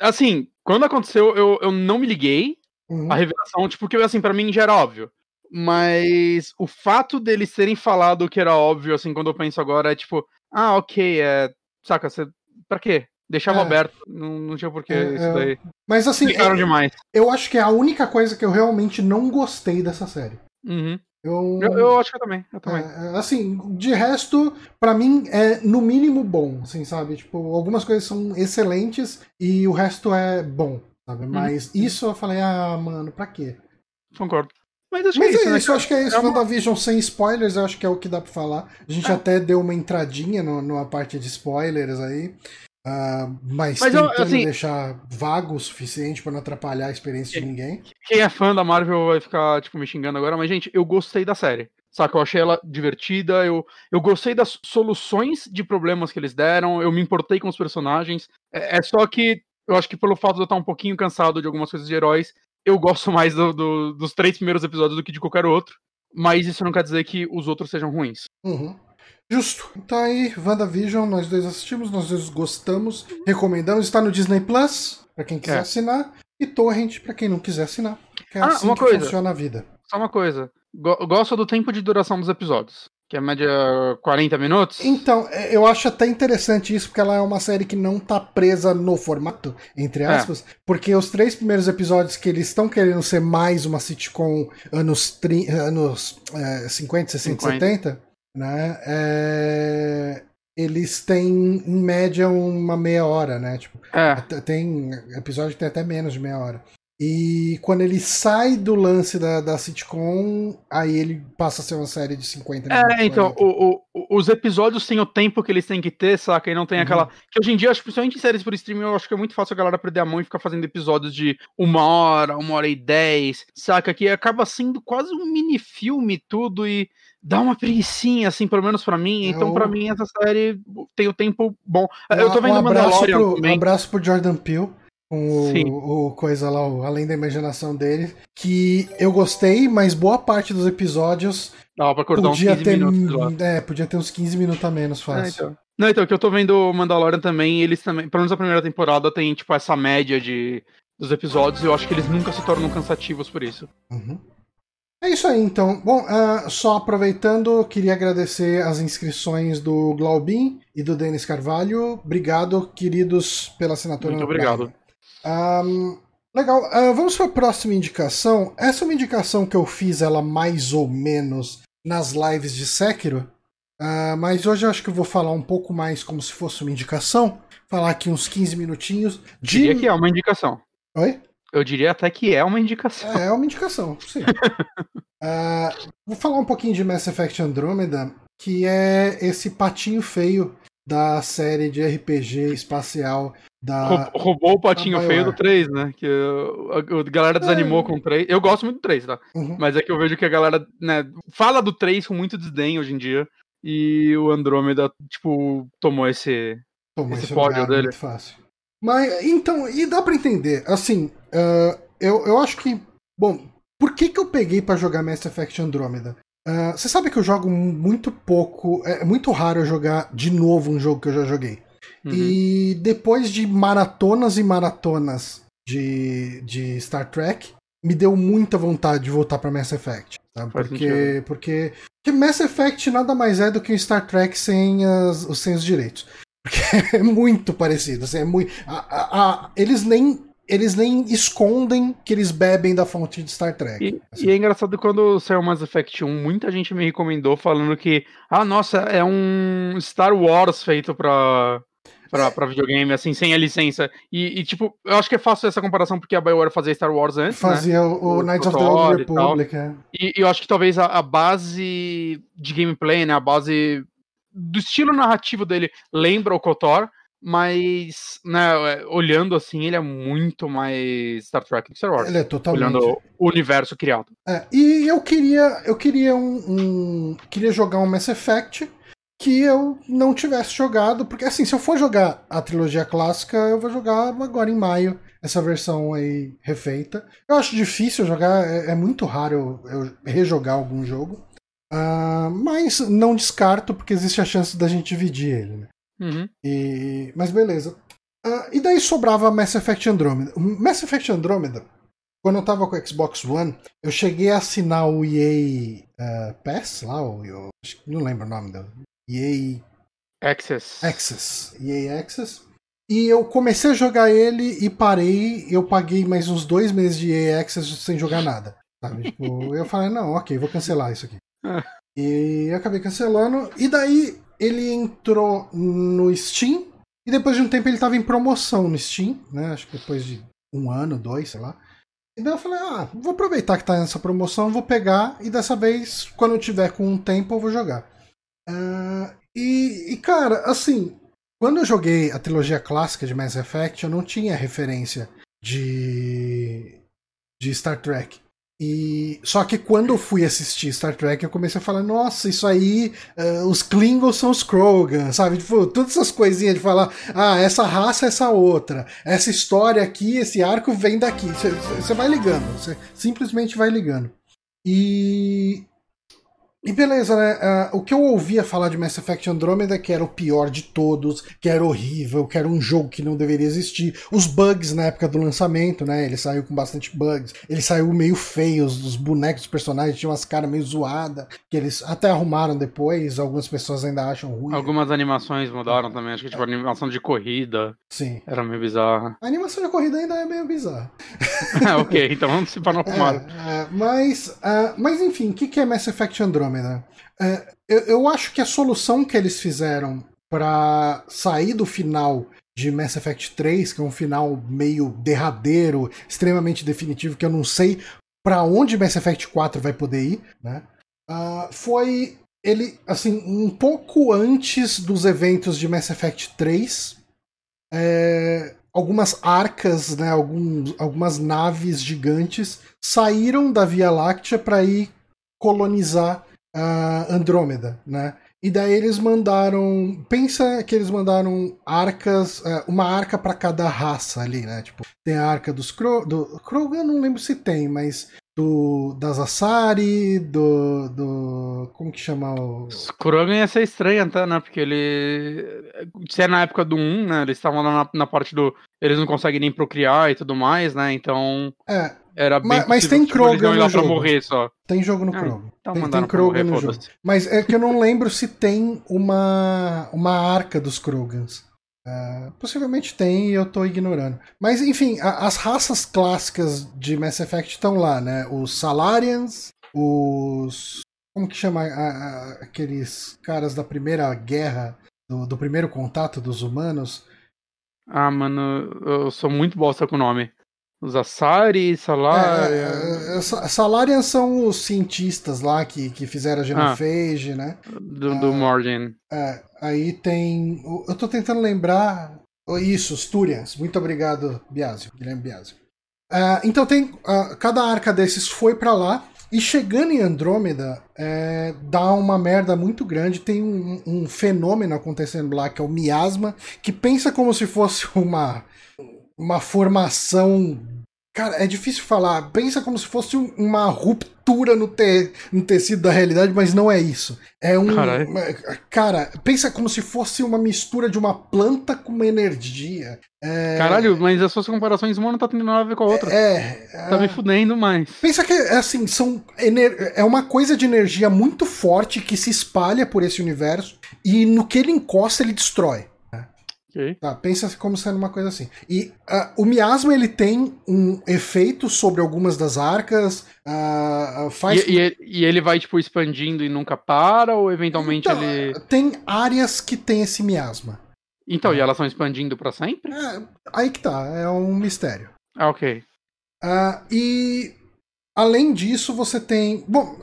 Assim, quando aconteceu, eu, eu não me liguei Uhum. a revelação, tipo, porque assim, pra mim já era óbvio. Mas o fato deles terem falado que era óbvio, assim, quando eu penso agora, é tipo, ah, ok, é. Saca, você. Pra quê? Deixava É. aberto. Não, não tinha porquê É, isso é. daí. Mas assim, Explicaram é- demais. eu acho que é a única coisa que eu realmente não gostei dessa série. Uhum. Eu, Eu, eu acho que eu também. Eu também. é, assim, de resto, pra mim é no mínimo bom, assim, sabe? Tipo, algumas coisas são excelentes e o resto é bom, sabe? Mas isso eu falei, ah, mano, pra quê? Concordo. Mas acho Mas que é isso, é né, isso, eu acho que é isso. É uma- WandaVision sem spoilers, eu acho que é o que dá pra falar. A gente É. até deu uma entradinha no, numa parte de spoilers aí. Ah, mas, Mas eu, tentando assim- deixar vago o suficiente pra não atrapalhar a experiência de ninguém. Quem é fã da Marvel vai ficar, tipo, me xingando agora, mas, gente, eu gostei da série. Saca, eu achei ela divertida, eu, eu gostei das soluções de problemas que eles deram, eu me importei com os personagens. É, é só que eu acho que pelo fato de eu estar um pouquinho cansado de algumas coisas de heróis, eu gosto mais do- do- dos três primeiros episódios do que de qualquer outro. Mas isso não quer dizer que os outros sejam ruins. Uhum. Justo. Então aí, WandaVision, nós dois assistimos, nós dois gostamos, recomendamos. Está no Disney Plus, pra quem quiser É. assinar, e Torrent, pra quem não quiser assinar. Que é Ah, assim uma que coisa. funciona a vida. Só uma coisa, go- gosto do tempo de duração dos episódios, que é média 40 minutos. Então, é, eu acho até interessante isso, porque ela é uma série que não tá presa no formato, entre É. aspas, porque os três primeiros episódios que eles estão querendo ser mais uma sitcom anos, tri, anos é, 50, 60, 50. 70, né? é, eles têm, em média, uma meia hora, né? Tipo, É, tem episódio que tem até menos de meia hora. E quando ele sai do lance da, da sitcom, aí ele passa a ser uma série de 50 minutos. É, então, 40. o- o- os episódios têm o tempo que eles têm que ter, saca? E não tem Uhum. aquela. Que hoje em dia, acho, que principalmente em séries por streaming, eu acho que é muito fácil a galera perder a mão e ficar fazendo episódios de uma hora, uma hora e dez, saca? Que acaba sendo quase um mini-filme tudo e dá uma preguicinha, assim, pelo menos pra mim. É Então, o- pra mim, essa série tem o tempo bom. Um- eu tô vendo um abraço pro, um abraço pro Jordan Peele. Com o, o coisa lá, o Além da Imaginação dele. Que eu gostei, mas boa parte dos episódios pra cortar uns podia 15 ter. minutos. É, podia ter uns 15 minutos a menos É, fácil. então. Não, então, que eu tô vendo Mandalorian também, eles também, pelo menos a primeira temporada tem, tipo, essa média de dos episódios, e eu acho que eles nunca se tornam cansativos por isso. Uhum. É isso aí, então. Bom, uh, só aproveitando, queria agradecer as inscrições do Glaubin e do Denis Carvalho. Obrigado, queridos, pela assinatura. Muito obrigado. Um, legal, uh, vamos para a próxima indicação. Essa é uma indicação que eu fiz, ela mais ou menos, nas lives de Sekiro. Uh, mas hoje eu acho que eu vou falar um pouco mais como se fosse uma indicação. Falar aqui uns 15 minutinhos. De... Diria que é uma indicação. Oi? Eu diria até que é uma indicação. É, é uma indicação, sim. uh, vou falar um pouquinho de Mass Effect Andromeda, que é esse patinho feio da série de RPG espacial da. Roubou o patinho feio do 3, né? Que a, galera desanimou é. com o 3. Eu gosto muito do 3, tá? Uhum. Mas é que eu vejo que a galera né, fala do 3 com muito desdém hoje em dia. E o Andrômeda, tipo, tomou esse, tomou esse, esse pódio dele. Muito fácil. Mas, então, e dá para entender. Assim, uh, eu, eu acho que. Bom, por que, que eu peguei para jogar Mass Effect Andromeda? Uh, você sabe que eu jogo muito pouco. É, é muito raro eu jogar de novo um jogo que eu já joguei. Uhum. E depois de maratonas e maratonas de, de Star Trek, me deu muita vontade de voltar para Mass Effect. Tá? Porque, porque, porque Mass Effect nada mais é do que um Star Trek sem, as, sem os direitos. Porque é muito parecido. Assim, é muito, a, a, a, eles nem eles nem escondem que eles bebem da fonte de Star Trek. E, assim. e, é engraçado quando saiu Mass Effect 1, muita gente me recomendou falando que, ah, nossa, é um Star Wars feito pra, pra, pra videogame, assim, sem a licença. E, e, tipo, eu acho que é fácil essa comparação porque a BioWare fazia Star Wars antes. Né? Fazia né? o, o Knights of the Old Republic. E, é. e, eu acho que talvez a, a base de gameplay, né, a base do estilo narrativo dele lembra o KOTOR, mas, né, olhando assim, ele é muito mais Star Trek que Star Wars. Ele é totalmente. Olhando o universo criado. É, e eu queria, eu queria um, um, queria jogar um Mass Effect que eu não tivesse jogado, porque assim, se eu for jogar a trilogia clássica, eu vou jogar agora em maio essa versão aí refeita. Eu acho difícil jogar, é, é muito raro eu, eu rejogar algum jogo. Uh, mas não descarto, porque existe a chance da gente dividir ele. Né? Uhum. E, mas beleza. Uh, e daí sobrava Mass Effect Andromeda. Mass Effect Andromeda, quando eu tava com o Xbox One, eu cheguei a assinar o EA uh, ah, Pass lá, ou, eu, não lembro o nome dele. EA Access. Access. EA Access. E eu comecei a jogar ele e parei. Eu paguei mais uns dois meses de EA Access sem jogar nada. Sabe? tipo, eu falei, não, ok, vou cancelar isso aqui. E acabei cancelando. E daí ele entrou no Steam. E depois de um tempo ele estava em promoção no Steam, né? Acho que depois de um ano, dois, sei lá. E daí eu falei, ah, vou aproveitar que tá nessa promoção, vou pegar e dessa vez, quando eu tiver com um tempo, eu vou jogar. Uh, e, e, cara, assim, quando eu joguei a trilogia clássica de Mass Effect, eu não tinha referência de, de Star Trek. E só que quando eu fui assistir Star Trek, eu comecei a falar, nossa, isso aí, uh, os Klingons são os Krogan, sabe? Tipo, todas essas coisinhas de falar, ah, essa raça é essa outra, essa história aqui, esse arco vem daqui. Você vai ligando, você simplesmente vai ligando. E e beleza, né? Uh, o que eu ouvia falar de Mass Effect Andromeda que era o pior de todos, que era horrível, que era um jogo que não deveria existir. Os bugs na época do lançamento, né? Ele saiu com bastante bugs. Ele saiu meio feio, os bonecos, os personagens tinham umas caras meio zoadas, que eles até arrumaram depois. Algumas pessoas ainda acham ruim. Algumas animações mudaram também. Acho que tipo a animação de corrida. Sim. Era meio bizarra. A animação de corrida ainda é meio bizarra. ok, então vamos se para não fumar. É, é, mas, uh, mas enfim, o que, que é Mass Effect Andromeda? Andrômeda. É, eu, eu acho que a solução que eles fizeram para sair do final de Mass Effect 3, que é um final meio derradeiro, extremamente definitivo, que eu não sei para onde Mass Effect 4 vai poder ir, né? Uh, foi ele, assim, um pouco antes dos eventos de Mass Effect 3, é, algumas arcas, né, alguns, algumas naves gigantes saíram da Via Láctea para ir colonizar Andrômeda, né? E daí eles mandaram. Pensa que eles mandaram arcas, uh, uma arca para cada raça ali, né? Tipo, tem a arca dos Kro, do Krogan, não lembro se tem, mas do das Asari, do, do como que chama o Os Krogan ia ser estranho até, né? Porque ele. Se é na época do 1, né? Eles estavam lá na, na parte do. Eles não conseguem nem procriar e tudo mais, né? Então. É, Era bem Mas- mas tem Krogan lá no pra jogo. morrer só. tem jogo no Ah, Krogan. Então tem, Krogan morrer, no jogo. Mas é que eu não lembro se tem uma uma arca dos Krogans. Ah, possivelmente tem e eu tô ignorando. Mas enfim, a- as raças clássicas de Mass Effect estão lá, né? Os Salarians, os. Como que chama a- a- aqueles caras da primeira guerra, do, do primeiro contato dos humanos? Ah, mano, eu sou muito bosta com o nome. Os Asari, Salaria. É, é, Sa- Salarians são os cientistas lá que, que fizeram a Genophage, né? do, do Morden. É, aí tem. Eu tô tentando lembrar. oh, Isso, os Turians. Muito obrigado, Biasio, Guilherme Biasio. Ah, então tem. ah, cada arca desses foi pra lá. E chegando em Andrômeda, é, dá uma merda muito grande. Tem um, um fenômeno acontecendo lá que é o miasma, que pensa como se fosse uma, uma formação. Cara, é difícil falar. Pensa como se fosse um- uma ruptura no, te- no tecido da realidade, mas não é isso. É um. Uma- Cara, pensa como se fosse uma mistura de uma planta com uma energia. É, Caralho, mas as suas comparações, uma não tá tendo nada a ver com a outra. É. Tá me é- fudendo mais. Pensa que é assim, são ener- é uma coisa de energia muito forte que se espalha por esse universo e no que ele encosta ele destrói. Tá, pensa como sendo uma coisa assim. E ah, o miasma ele tem um efeito sobre algumas das arcas, ah, faz E, e ele- e ele vai, tipo, expandindo e nunca para, ou eventualmente Então, ele. tem áreas que tem esse miasma. Então, e elas estão expandindo pra sempre? É, aí que tá, é um mistério. Ah, ok. Ah, e além disso, você tem. Bom,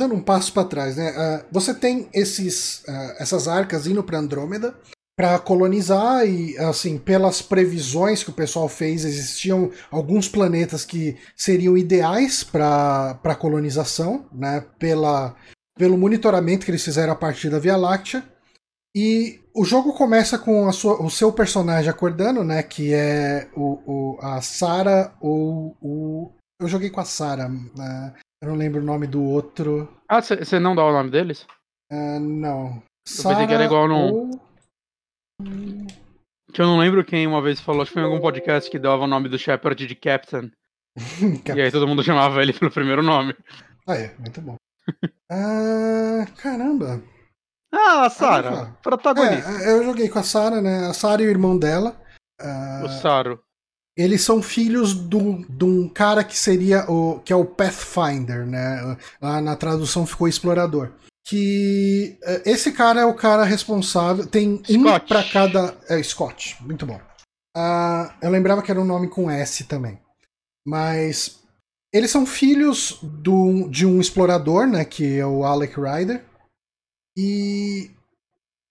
dando um passo para trás, né? ah, você tem esses, ah, essas arcas indo para Andrômeda para colonizar e, assim, pelas previsões que o pessoal fez, existiam alguns planetas que seriam ideais para colonização, né? Pela, pelo monitoramento que eles fizeram a partir da Via Láctea. E o jogo começa com a sua- o seu personagem acordando, né? Que é o, o- a Sarah ou o. Eu joguei com a Sarah. né, eu não lembro o nome do outro. Ah, você não dá o nome deles? ah, não. pensei que era igual no- ou- Que eu não lembro quem uma vez falou, acho que foi em algum podcast que dava o nome do Shepard de Captain. E aí todo mundo chamava ele pelo primeiro nome. Ah, é, muito bom. Ah, caramba. Ah, Ah, Sarah, protagonista. É, eu joguei com a Sarah, né? A Sarah e o irmão dela. Ah, O Saro. Eles são filhos de um cara que seria o que é o Pathfinder, né? Lá na tradução ficou explorador. Que eh, esse cara é o cara responsável. Tem um Scott. pra cada. É Scott, muito bom. Ah, eu lembrava que era um nome com S também. Mas eles são filhos do, de um explorador, né? Que é o Alec Ryder. E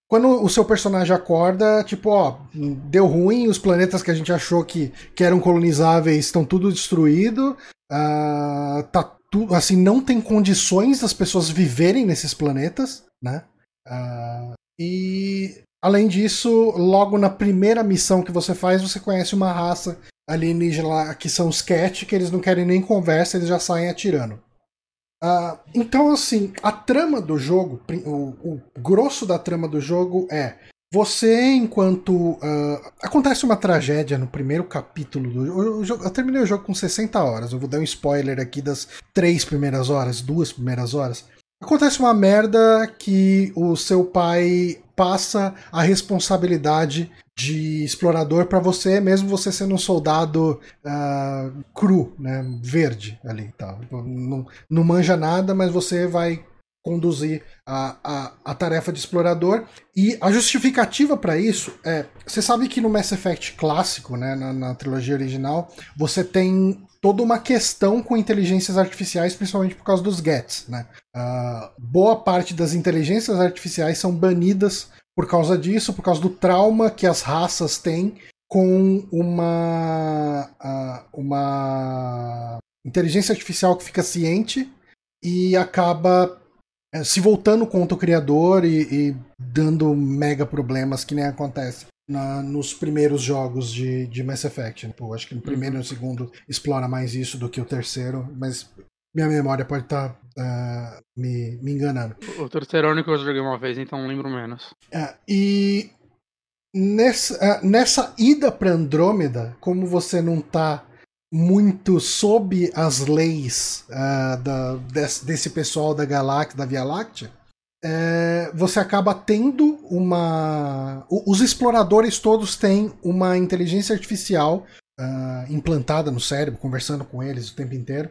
quando o seu personagem acorda, tipo, ó, deu ruim, os planetas que a gente achou que, que eram colonizáveis estão tudo destruído, ah, tá assim, não tem condições das pessoas viverem nesses planetas, né? Ah, e além disso, logo na primeira missão que você faz, você conhece uma raça alienígena lá, que são os Cat, que eles não querem nem conversa, eles já saem atirando. Ah, então, assim, a trama do jogo, o, o grosso da trama do jogo é você, enquanto. ah, acontece uma tragédia no primeiro capítulo do o jogo- Eu terminei o jogo com 60 horas. Eu vou dar um spoiler aqui das três primeiras horas, duas primeiras horas. Acontece uma merda que o seu pai passa a responsabilidade de explorador pra você, mesmo você sendo um soldado ah, cru, né, verde ali, tal. Não, não manja nada, mas você vai conduzir a, a, a tarefa de explorador. E a justificativa para isso é: você sabe que no Mass Effect clássico, né, na, na trilogia original, você tem toda uma questão com inteligências artificiais, principalmente por causa dos Gets. Né? Ah, boa parte das inteligências artificiais são banidas por causa disso, por causa do trauma que as raças têm com uma, ah, uma inteligência artificial que fica ciente e acaba se voltando contra o criador e, e dando mega problemas que nem acontece na, nos primeiros jogos de, de Mass Effect. Né? Pô, acho que no primeiro e no segundo explora mais isso do que o terceiro, mas minha memória pode estar tá, uh, me, me enganando. O terceiro é o único que eu joguei uma vez, então lembro menos. Uh, e nessa, uh, nessa ida para Andrômeda, como você não tá muito sob as leis da, desse, desse, pessoal da Galáxia, da Via Láctea, é, você acaba tendo uma. Os exploradores todos têm uma inteligência artificial implantada no cérebro, conversando com eles o tempo inteiro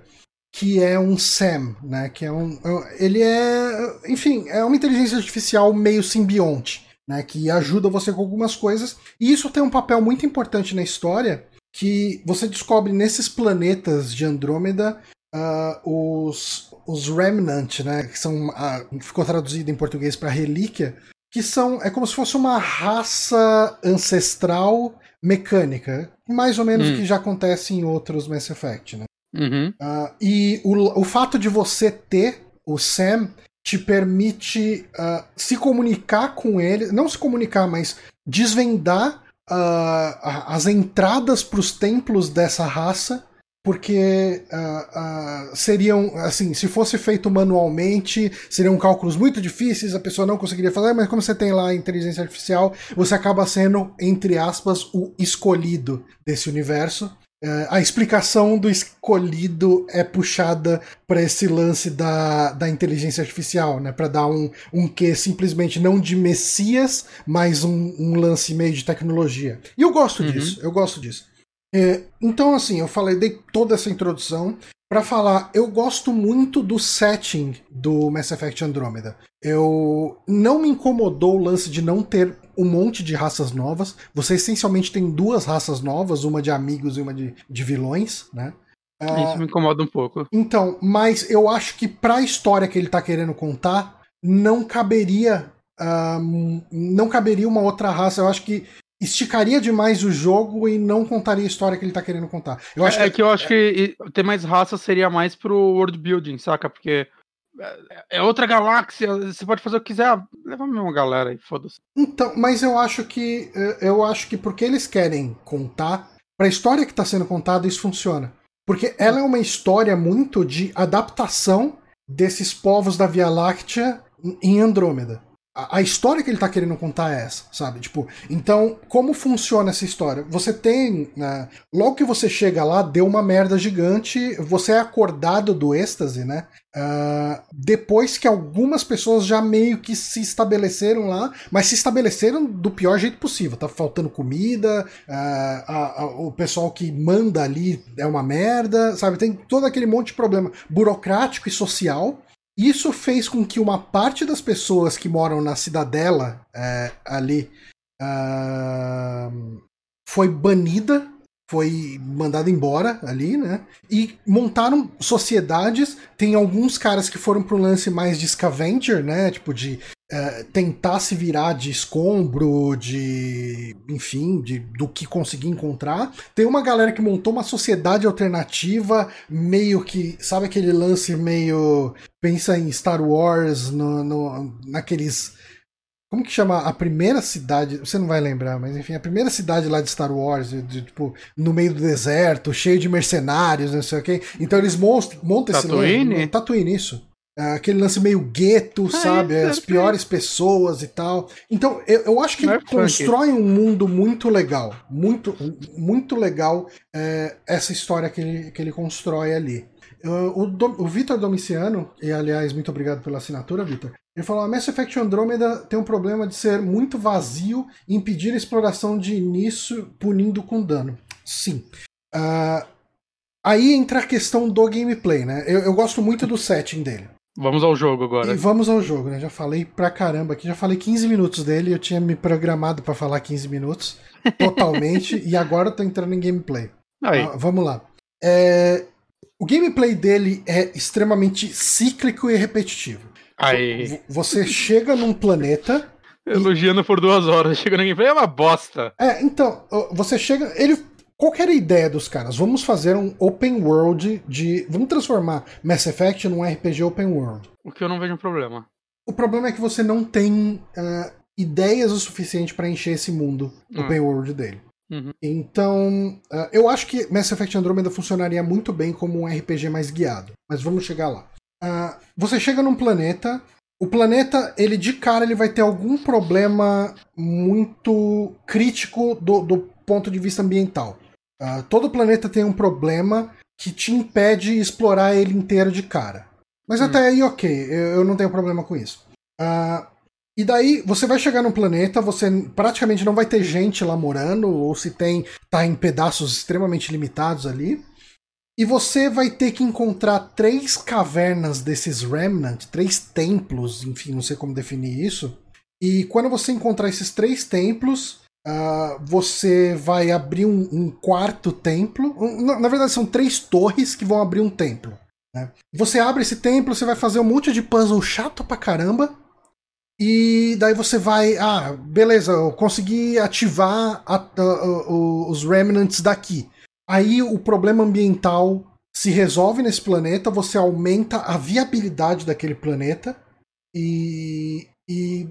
que é um SAM, né? Que é um, ele é, enfim, é uma inteligência artificial meio simbionte, né? Que ajuda você com algumas coisas. E isso tem um papel muito importante na história, que você descobre nesses planetas de Andrômeda uh, os os Remnant, né? Que são uh, ficou traduzido em português para relíquia, que são é como se fosse uma raça ancestral mecânica, mais ou menos hum. que já acontece em outros Mass Effect, né? Uhum. Uh, e o, o fato de você ter o Sam te permite uh, se comunicar com ele, não se comunicar, mas desvendar uh, as entradas para os templos dessa raça, porque uh, seriam, assim, se fosse feito manualmente, seriam cálculos muito difíceis, a pessoa não conseguiria fazer, mas como você tem lá a inteligência artificial, você acaba sendo, entre aspas, o escolhido desse universo. Uh, a explicação do escolhido é puxada para esse lance da, da inteligência artificial, né? Para dar um, um quê simplesmente não de messias, mas um, um lance meio de tecnologia. E eu gosto uhum. disso, eu gosto disso. É, então, assim, eu falei, dei toda essa introdução para falar, eu gosto muito do setting do Mass Effect Andromeda. Eu não me incomodou o lance de não ter um monte de raças novas. Você essencialmente tem duas raças novas, uma de amigos e uma de, de vilões, né? Isso uh, me incomoda um pouco. Então, mas eu acho que para a história que ele tá querendo contar, não caberia. Uh, não caberia uma outra raça. Eu acho que esticaria demais o jogo e não contaria a história que ele tá querendo contar. Eu acho é, que, é que eu acho é... que ter mais raça seria mais pro world building, saca? Porque é, é outra galáxia, você pode fazer o que quiser, ah, leva a mesma galera aí, foda-se. Então, mas eu acho que eh, eu acho que porque eles querem contar, pra história que tá sendo contada, isso funciona. Porque ela é uma história muito de adaptação desses povos da Via Láctea em Andrômeda a, história que ele tá querendo contar é essa, sabe? Tipo, então, como funciona essa história? Você tem. Né, logo que você chega lá, deu uma merda gigante, você é acordado do êxtase, né? Uh, depois que algumas pessoas já meio que se estabeleceram lá, mas se estabeleceram do pior jeito possível. Tá faltando comida, uh, a, a, o pessoal que manda ali é uma merda, sabe? Tem todo aquele monte de problema burocrático e social isso fez com que uma parte das pessoas que moram na cidadela é, ali uh, foi banida, foi mandada embora ali, né? E montaram sociedades. Tem alguns caras que foram pro lance mais de scavenger, né? Tipo de é, tentar se virar de escombro, de. enfim, de, do que conseguir encontrar. Tem uma galera que montou uma sociedade alternativa, meio que. sabe aquele lance meio. pensa em Star Wars, no, no, naqueles. Como que chama a primeira cidade? Você não vai lembrar, mas enfim, a primeira cidade lá de Star Wars, de, de, tipo, no meio do deserto, cheio de mercenários, não sei o quê. Então eles montam, montam esse lance. Tatooine, isso. É, aquele lance meio gueto, ah, sabe? É, As piores pessoas e tal. Então, eu, eu acho que ele é constrói um mundo muito legal. Muito, muito legal essa história que ele, que ele constrói ali. Uh, o, o Vitor Domiciano, e aliás, muito obrigado pela assinatura, Vitor. Ele falou: a Mass Effect Andromeda tem um problema de ser muito vazio e impedir a exploração de início, punindo com dano. Sim. Uh, aí entra a questão do gameplay, né? Eu, eu gosto muito do setting dele. Vamos ao jogo agora. E vamos ao jogo, né? Já falei pra caramba aqui, já falei 15 minutos dele, eu tinha me programado para falar 15 minutos, totalmente, e agora eu tô entrando em gameplay. Ah, vamos lá. É... O gameplay dele é extremamente cíclico e repetitivo. Aí. Você chega num planeta. Elogiando e... por duas horas, chega no gameplay, é uma bosta. É, então, você chega. Ele qual era a ideia dos caras? Vamos fazer um open world de. Vamos transformar Mass Effect num RPG open world. O que eu não vejo um problema. O problema é que você não tem uh, ideias o suficiente para encher esse mundo Hum. open world dele. Uhum. Então, ah, eu acho que Mass Effect Andromeda funcionaria muito bem como um RPG mais guiado, mas vamos chegar lá. Ah, você chega num planeta, o planeta, ele de cara, ele vai ter algum problema muito crítico do, do ponto de vista ambiental. Ah, todo planeta tem um problema que te impede de explorar ele inteiro de cara. Mas Hum. até aí, ok, eu, eu não tenho problema com isso. Ah, e daí você vai chegar no planeta, você praticamente não vai ter gente lá morando, ou se tem, tá em pedaços extremamente limitados ali. E você vai ter que encontrar três cavernas desses Remnant, três templos, enfim, não sei como definir isso. E quando você encontrar esses três templos, ah, você vai abrir um, um quarto templo. Um- na, na verdade, são três torres que vão abrir um templo. né? Você abre esse templo, você vai fazer um monte de puzzle chato pra caramba. E daí você vai. Ah, beleza, eu consegui ativar a- a- a- os remnants daqui. Aí o problema ambiental se resolve nesse planeta, você aumenta a viabilidade daquele planeta e. E,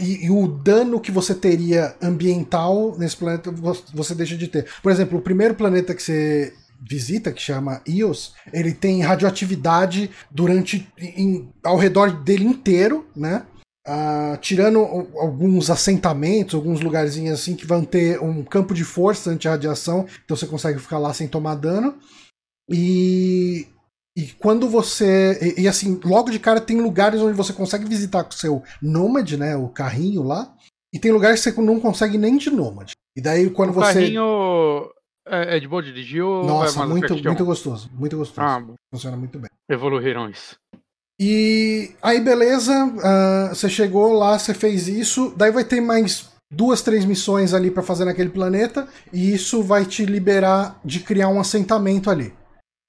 e- e o dano que você teria ambiental nesse planeta vo- você deixa de ter. Por exemplo, o primeiro planeta que você visita, que chama Ios, ele tem radioatividade durante em- ao redor dele inteiro, né? Ah, tirando alguns assentamentos, alguns lugarzinhos assim que vão ter um campo de força anti-radiação, então você consegue ficar lá sem tomar dano. E, e quando você. E, e, assim, logo de cara tem lugares onde você consegue visitar com o seu Nomad, né? O carrinho lá. E tem lugares que você não consegue nem de Nomad. E daí quando o você. carrinho é, é de boa dirigir ou Nossa, é Mass muito, Effect 1? muito gostoso. Muito gostoso. Ah. Funciona muito bem. evoluíram isso. E aí, beleza, ah, você chegou lá, você fez isso, daí vai ter mais duas, três missões ali pra fazer naquele planeta, e isso vai te liberar de criar um assentamento ali.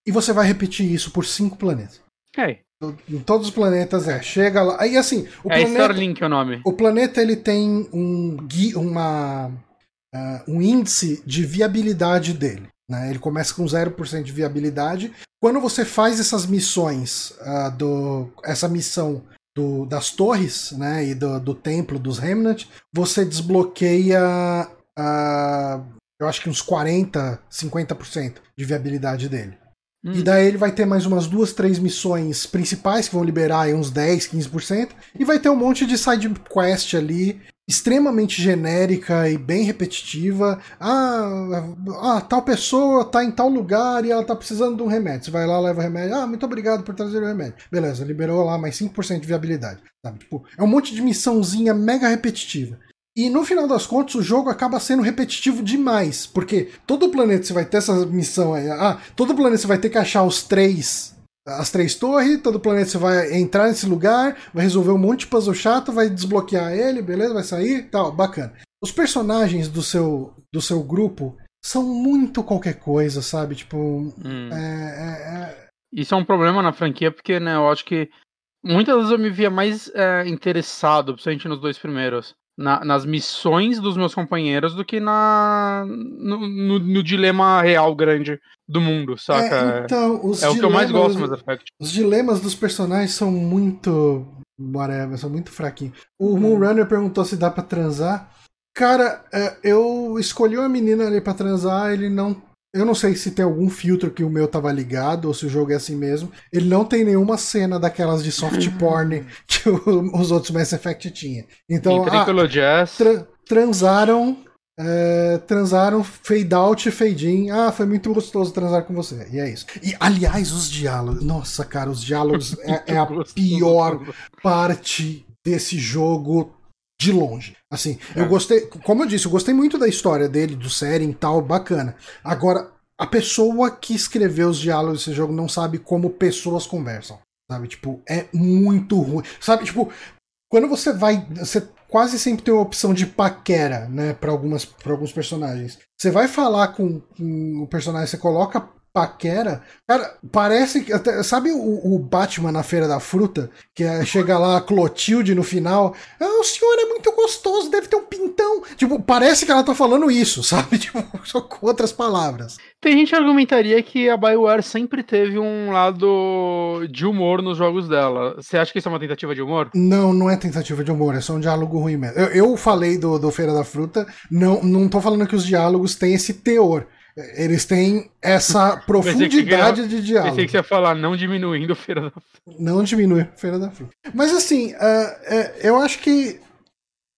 E você vai repetir isso por cinco planetas. É, Em todos os planetas, é. Chega lá. Aí, assim, o é planeta. Starlink o nome. O planeta ele tem um, gui- uma, ah, um índice de viabilidade dele. Né? Ele começa com 0% de viabilidade. Quando você faz essas missões, ah, do, essa missão do- das torres né? e do, do templo dos Remnant, você desbloqueia, ah, eu acho que uns 40%, 50% de viabilidade dele. Hum. E daí ele vai ter mais umas duas, três missões principais que vão liberar aí uns 10, 15%. E vai ter um monte de side quest ali, extremamente genérica e bem repetitiva. Ah, ah, tal pessoa tá em tal lugar e ela tá precisando de um remédio. Você vai lá, leva o remédio. Ah, muito obrigado por trazer o remédio. Beleza, liberou lá mais 5% de viabilidade. Sabe? Tipo, é um monte de missãozinha mega repetitiva. E no final das contas, o jogo acaba sendo repetitivo demais. Porque todo planeta você vai ter essa missão aí. Ah, todo planeta você vai ter que achar os três. As três torres, todo planeta você vai entrar nesse lugar, vai resolver um monte de puzzle chato, vai desbloquear ele, beleza? Vai sair, tal, bacana. Os personagens do seu, do seu grupo são muito qualquer coisa, sabe? Tipo, Hum. é, é- é- Isso é um problema na franquia, porque, né, eu acho que muitas vezes eu me via mais é, interessado, principalmente nos dois primeiros, na- nas missões dos meus companheiros do que na no, no- no dilema real grande do mundo, saca? é, então, os É o que eu mais dilemas- gosto do Mass Effect. Os dilemas dos personagens são muito. Whatever, são muito fraquinhos. O Uhum. Moonrunner perguntou se dá pra transar. Cara, é, eu escolhi uma menina ali pra transar, ele não. Eu não sei se tem algum filtro que o meu tava ligado ou se o jogo é assim mesmo. Ele não tem nenhuma cena daquelas de soft porn que o- os outros Mass Effect tinha. Então, ah, Jazz. tra- transaram. É, transaram fade out e fade in. Ah, foi muito gostoso transar com você. E é isso. E, aliás, os diálogos. Nossa, cara, os diálogos é, é a pior parte desse jogo de longe. Assim, eu É. gostei, como eu disse, eu gostei muito da história dele, do série e tal, bacana. Agora, a pessoa que escreveu os diálogos desse jogo não sabe como pessoas conversam. Sabe, tipo, é muito ruim. Sabe, tipo, quando você vai. Você quase sempre tem uma opção de paquera, né, para algumas alguns personagens. Você vai falar com, com o personagem, você coloca paquera. Cara, parece que. Até, sabe o, o, Batman na Feira da Fruta? Que é, chega lá a Clotilde no final. Ah, o senhor é muito gostoso, deve ter um pintão. Tipo, parece que ela tá falando isso, sabe? Tipo, só com outras palavras. Tem gente que argumentaria que a Bioware sempre teve um lado de humor nos jogos dela. Você acha que isso é uma tentativa de humor? Não, não é tentativa de humor, é só um diálogo ruim mesmo. Eu, eu falei do, do Feira da Fruta, não, não tô falando que os diálogos têm esse teor. Eles têm essa profundidade de diálogo. Pensei que você ia falar não diminuindo Feira da Fruta. Não diminuir a Feira da Fruta. Mas assim, uh, uh, eu acho que.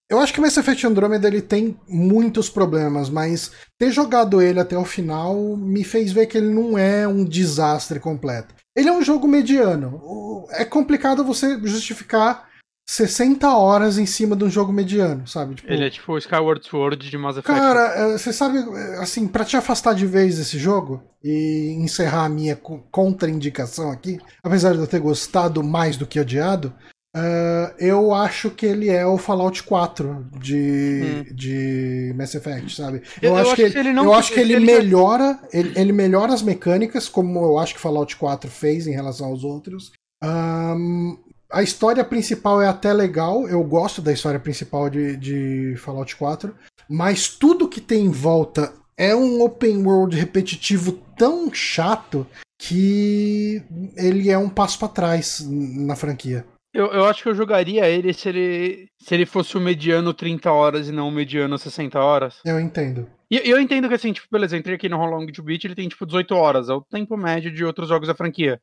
Eu acho que o Mass Effect Andromeda ele tem muitos problemas, mas ter jogado ele até o final me fez ver que ele não é um desastre completo. Ele é um jogo mediano. É complicado você justificar 60 horas em cima de um jogo mediano, sabe? Tipo, ele é tipo o Skyward Sword de Mass Effect. Cara, é, você sabe, é, assim, para te afastar de vez desse jogo e encerrar a minha contraindicação aqui, apesar de eu ter gostado mais do que odiado, uh, eu acho que ele é o Fallout 4 de, hum. de Mass Effect, sabe? Eu, eu acho, que, ele, ele não, eu acho que ele, ele melhora, ele, ele melhora as mecânicas, como eu acho que Fallout 4 fez em relação aos outros. Um, a história principal é até legal, eu gosto da história principal de, de Fallout 4, mas tudo que tem em volta é um open world repetitivo tão chato que ele é um passo para trás na franquia. Eu, eu acho que eu jogaria ele se ele se ele fosse o mediano 30 horas e não o mediano 60 horas. Eu entendo. E eu entendo que assim, tipo, beleza, entrei aqui no How Long to Beat, ele tem tipo 18 horas, é o tempo médio de outros jogos da franquia.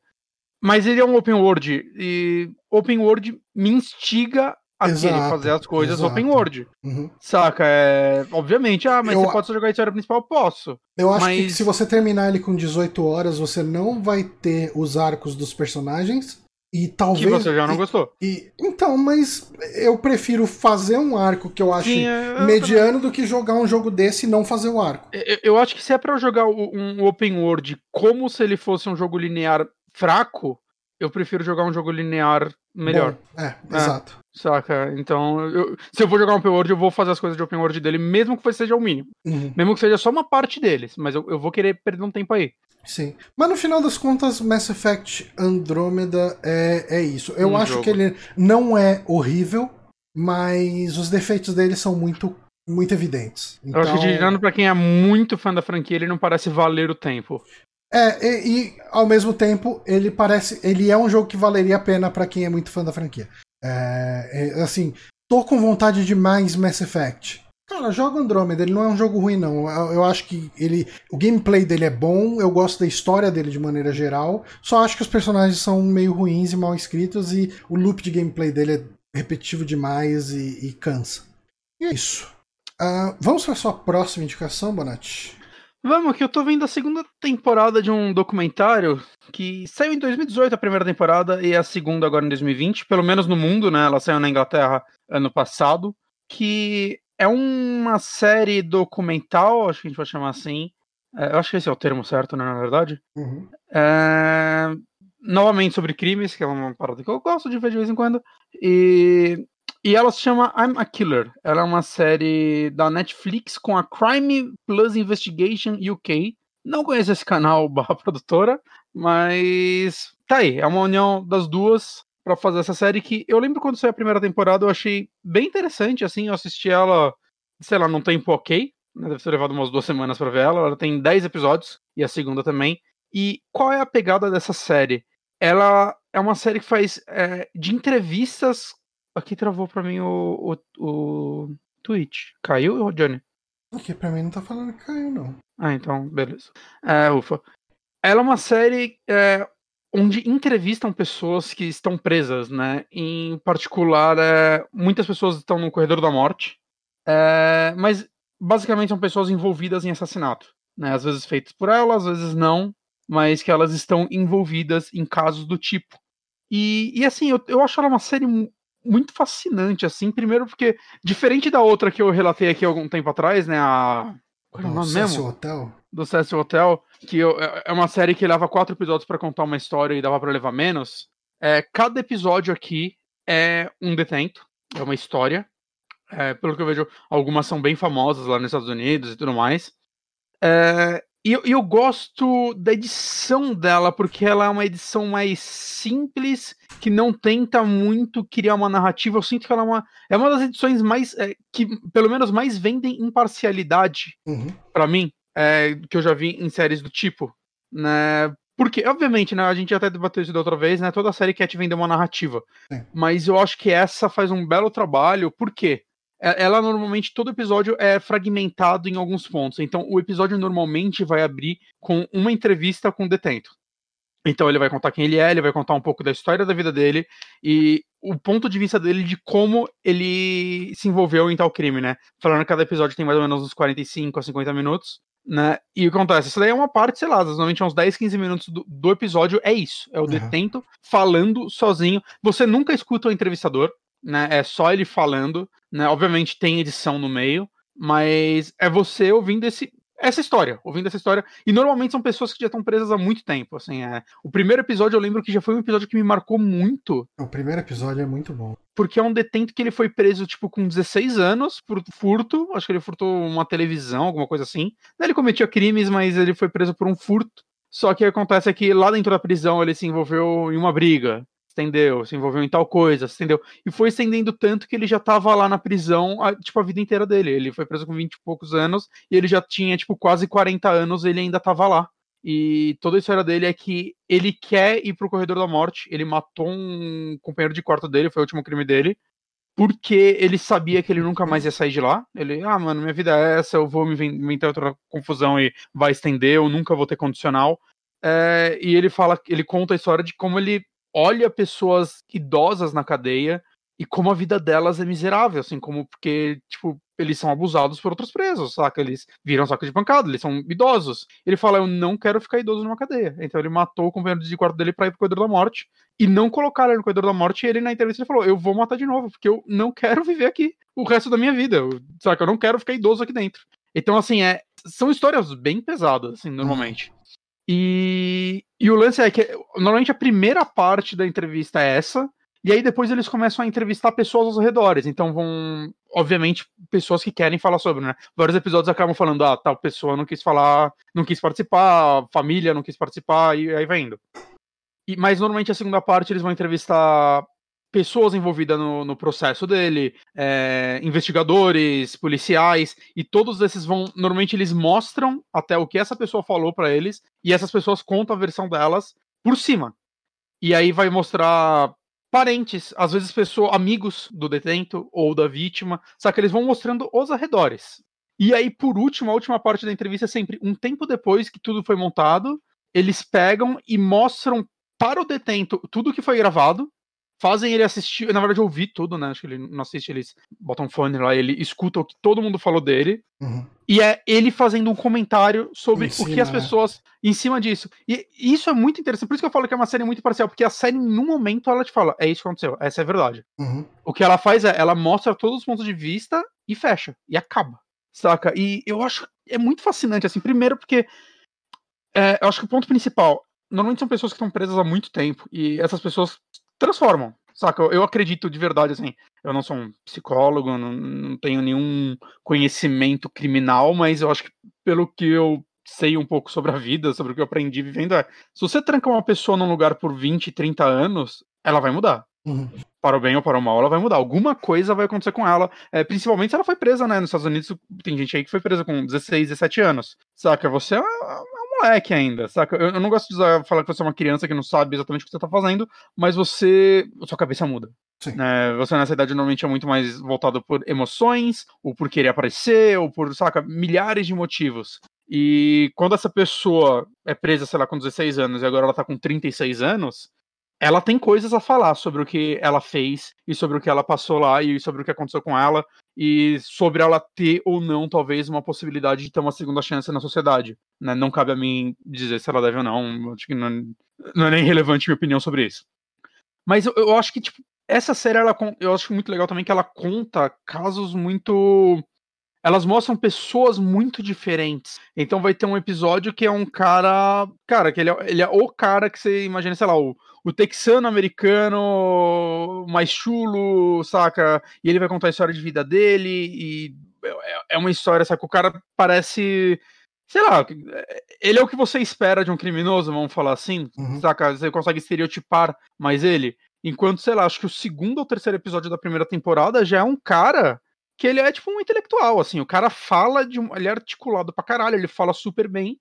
Mas ele é um open world e open world me instiga a exato, querer fazer as coisas exato. open world. Uhum. Saca? É, obviamente, ah, mas eu, você pode só jogar a história principal? Posso. Eu acho mas... que se você terminar ele com 18 horas, você não vai ter os arcos dos personagens. E talvez. Que você já não gostou. E, então, mas eu prefiro fazer um arco que eu acho Sim, eu mediano do que jogar um jogo desse e não fazer o arco. Eu, eu acho que se é pra eu jogar um open world como se ele fosse um jogo linear fraco, eu prefiro jogar um jogo linear melhor. Bom, é, é, exato. Saca? Então, eu, se eu vou jogar um open world, eu vou fazer as coisas de open world dele, mesmo que seja o mínimo. Uhum. Mesmo que seja só uma parte deles, mas eu, eu vou querer perder um tempo aí. Sim. Mas no final das contas, Mass Effect Andromeda é, é isso. Eu um acho jogo. que ele não é horrível, mas os defeitos dele são muito muito evidentes. Então... Eu acho que então tirando pra quem é muito fã da franquia, ele não parece valer o tempo. É, e, e, ao mesmo tempo, ele parece. Ele é um jogo que valeria a pena para quem é muito fã da franquia. É, é, assim, tô com vontade de mais Mass Effect. Cara, joga Andromeda, ele não é um jogo ruim, não. Eu, eu, acho que ele. O gameplay dele é bom, eu gosto da história dele de maneira geral. Só acho que os personagens são meio ruins e mal escritos, e o loop de gameplay dele é repetitivo demais e, e cansa. E é isso. Uh, vamos para sua próxima indicação, Bonatti? Vamos, que eu tô vendo a segunda temporada de um documentário que saiu em 2018 a primeira temporada e a segunda agora em 2020, pelo menos no mundo, né? Ela saiu na Inglaterra ano passado, que é uma série documental, acho que a gente vai chamar assim. É, eu acho que esse é o termo certo, né, na verdade. Uhum. É, novamente sobre crimes, que é uma parada que eu gosto de ver de vez em quando. E e ela se chama I'm a Killer. Ela é uma série da Netflix com a Crime Plus Investigation UK. Não conheço esse canal barra produtora, mas tá aí. É uma união das duas para fazer essa série que eu lembro quando saiu a primeira temporada, eu achei bem interessante, assim, eu assisti ela, sei lá, num tempo ok, né, deve ter levado umas duas semanas para ver ela, ela tem 10 episódios, e a segunda também. E qual é a pegada dessa série? Ela é uma série que faz é, de entrevistas Aqui travou pra mim o, o, o Twitch. Caiu, Johnny? Aqui pra mim não tá falando que caiu, não. Ah, então, beleza. É, ufa. Ela é uma série é, onde entrevistam pessoas que estão presas, né? Em particular, é, muitas pessoas estão no corredor da morte. É, mas basicamente são pessoas envolvidas em assassinato. Né? Às vezes feitas por ela, às vezes não, mas que elas estão envolvidas em casos do tipo. E, e assim, eu, eu acho ela uma série muito fascinante, assim. Primeiro porque, diferente da outra que eu relatei aqui algum tempo atrás, né? A. Qual é o nome mesmo? Hotel? Do Cecil Hotel, que eu, é, é uma série que leva quatro episódios para contar uma história e dava para levar menos. É, cada episódio aqui é um detento, é uma história. É, pelo que eu vejo, algumas são bem famosas lá nos Estados Unidos e tudo mais. É, E eu, eu, gosto da edição dela, porque ela é uma edição mais simples, que não tenta muito criar uma narrativa. Eu sinto que ela é uma, é uma das edições mais. É, que pelo menos mais vendem imparcialidade uhum. para mim, é, que eu já vi em séries do tipo. Né? Porque, obviamente, né, a gente até debateu isso da outra vez, né? Toda série quer te vender uma narrativa. Mas eu acho que essa faz um belo trabalho, por quê? É, ela normalmente, todo episódio é fragmentado em alguns pontos. Então, o episódio normalmente vai abrir com uma entrevista com o detento. Então, ele vai contar quem ele é, ele vai contar um pouco da história da vida dele e o ponto de vista dele de como ele se envolveu em tal crime, né? Falando que cada episódio tem mais ou menos uns 45 a 50 minutos. Né? E o que acontece? Isso daí é uma parte, sei lá, normalmente uns 10, 15 minutos do, do episódio é isso. É o uhum. detento falando sozinho. Você nunca escuta o entrevistador, né? É só ele falando, né? Obviamente tem edição no meio, mas é você ouvindo esse, essa história, ouvindo essa história. E normalmente são pessoas que já estão presas há muito tempo. Assim, é. O primeiro episódio eu lembro que já foi um episódio que me marcou muito. O primeiro episódio é muito bom. Porque é um detento que ele foi preso, tipo, com 16 anos por furto. Acho que ele furtou uma televisão, alguma coisa assim. Ele cometia crimes, mas ele foi preso por um furto. Só que acontece é que lá dentro da prisão ele se envolveu em uma briga estendeu, se envolveu em tal coisa, entendeu? E foi estendendo tanto que ele já tava lá na prisão, a, tipo, a vida inteira dele. Ele foi preso com 20 e poucos anos e ele já tinha, tipo, quase 40 anos, ele ainda tava lá. E toda a história dele é que ele quer ir pro corredor da morte. Ele matou um companheiro de quarto dele, foi o último crime dele. Porque ele sabia que ele nunca mais ia sair de lá. Ele, ah, mano, minha vida é essa, eu vou me inventar outra confusão e vai estender, eu nunca vou ter condicional. É, e ele fala, ele conta a história de como ele olha pessoas idosas na cadeia e como a vida delas é miserável, assim, como porque, tipo, eles são abusados por outros presos, saca? Eles viram saco de pancada, eles são idosos. Ele fala, eu não quero ficar idoso numa cadeia. Então ele matou o companheiro de quarto dele pra ir pro corredor da morte. E não colocaram ele no corredor da morte, e ele na entrevista ele falou, eu vou matar de novo, porque eu não quero viver aqui o resto da minha vida, saca? Eu não quero ficar idoso aqui dentro. Então, assim, é, são histórias bem pesadas, assim, normalmente. E, e o lance é que normalmente a primeira parte da entrevista é essa, e aí depois eles começam a entrevistar pessoas aos redores. Então vão, obviamente, pessoas que querem falar sobre, né? Vários episódios acabam falando, ah, tal pessoa não quis falar, não quis participar, família não quis participar, e aí vai indo. E, mas normalmente a segunda parte eles vão entrevistar pessoas envolvidas no, no processo dele, é, investigadores, policiais, e todos esses vão. Normalmente eles mostram até o que essa pessoa falou para eles, e essas pessoas contam a versão delas por cima. E aí vai mostrar parentes, às vezes pessoas, amigos do detento ou da vítima, só que eles vão mostrando os arredores. E aí, por último, a última parte da entrevista é sempre um tempo depois que tudo foi montado, eles pegam e mostram para o detento tudo que foi gravado, fazem ele assistir, na verdade ouvir tudo, né? Acho que ele não assiste, eles botam um fone lá, ele escuta o que todo mundo falou dele. Uhum. E é ele fazendo um comentário sobre o que as né? pessoas em cima disso. E isso é muito interessante, por isso que eu falo que é uma série muito parcial, porque a série, em um momento, ela te fala: é isso que aconteceu, essa é a verdade. Uhum. O que ela faz é, ela mostra todos os pontos de vista e fecha, e acaba. Saca? E eu acho é muito fascinante, assim, primeiro porque é, eu acho que o ponto principal, normalmente são pessoas que estão presas há muito tempo, e essas pessoas transformam. Saca? Eu, acredito de verdade, assim. Eu não sou um psicólogo, não, não tenho nenhum conhecimento criminal, mas eu acho que pelo que eu sei um pouco sobre a vida, sobre o que eu aprendi vivendo, é. Se você tranca uma pessoa num lugar por 20, 30 anos, ela vai mudar. Uhum. Para o bem ou para o mal, ela vai mudar. Alguma coisa vai acontecer com ela. É, principalmente se ela foi presa, né? Nos Estados Unidos tem gente aí que foi presa com 16, 17 anos. Saca? Você é moleque ainda, saca? Eu, eu não gosto de usar, falar que você é uma criança que não sabe exatamente o que você tá fazendo, mas você. sua cabeça muda. Né? Você nessa idade normalmente é muito mais voltado por emoções, ou por querer aparecer, ou por, saca, milhares de motivos. E quando essa pessoa é presa, sei lá, com 16 anos e agora ela tá com 36 anos, ela tem coisas a falar sobre o que ela fez e sobre o que ela passou lá e sobre o que aconteceu com ela e sobre ela ter ou não, talvez, uma possibilidade de ter uma segunda chance na sociedade. Né? Não cabe a mim dizer se ela deve ou não. Acho que não, não é nem relevante minha opinião sobre isso. Mas eu, eu acho que, tipo, essa série, ela, eu acho muito legal também que ela conta casos muito elas mostram pessoas muito diferentes. Então vai ter um episódio que é um cara. Cara, que ele é, ele é o cara que você imagina, sei lá, o, o texano americano mais chulo, saca? E ele vai contar a história de vida dele e é, é uma história, saca? O cara parece sei lá, ele é o que você espera de um criminoso, vamos falar assim, uhum. saca? Você consegue estereotipar mais ele. Enquanto, sei lá, acho que o segundo ou terceiro episódio da primeira temporada já é um cara que ele é tipo um intelectual, assim, o cara fala de um, ele é articulado pra caralho, ele fala super bem,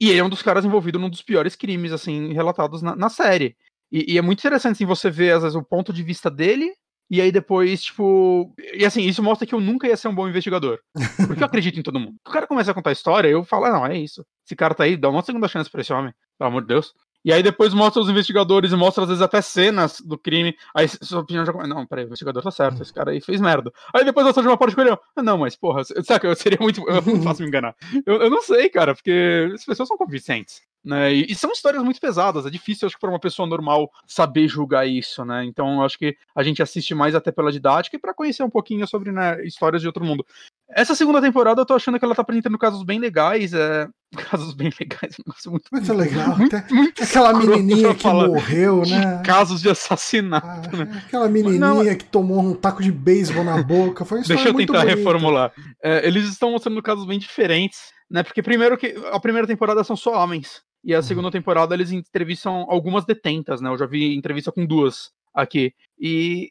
e ele é um dos caras envolvido num dos piores crimes, assim, relatados na, na série. E, e, é muito interessante, assim, você ver, às vezes, o ponto de vista dele e aí depois, tipo. E assim, isso mostra que eu nunca ia ser um bom investigador. Porque eu acredito em todo mundo. O cara começa a contar a história, eu falo, ah, não, é isso. Esse cara tá aí, dá uma segunda chance pra esse homem. Pelo amor de Deus. E aí depois mostra os investigadores e mostra às vezes até cenas do crime. Aí sua opinião já Não, peraí, o investigador tá certo, esse cara aí fez merda. Aí depois mostra de uma parte com ele, ah, não, mas porra, sabe, eu seria muito. Eu não faço me enganar. Eu, eu não sei, cara, porque as pessoas são convincentes. Né? E, e, são histórias muito pesadas, é difícil, acho que, para uma pessoa normal saber julgar isso, né? Então, acho que a gente assiste mais até pela didática e para conhecer um pouquinho sobre né, histórias de outro mundo. Essa segunda temporada eu tô achando que ela tá apresentando casos bem legais, é... casos bem legais, um negócio muito, muito legal. Muito, muito aquela menininha que morreu, né? Casos de assassinato, ah, né? Aquela menininha Não, que tomou um taco de beisebol na boca, foi Deixa eu tentar reformular. É, eles estão mostrando casos bem diferentes, né? Porque primeiro que a primeira temporada são só homens. E a segunda temporada eles entrevistam algumas detentas, né? Eu já vi entrevista com duas aqui. E,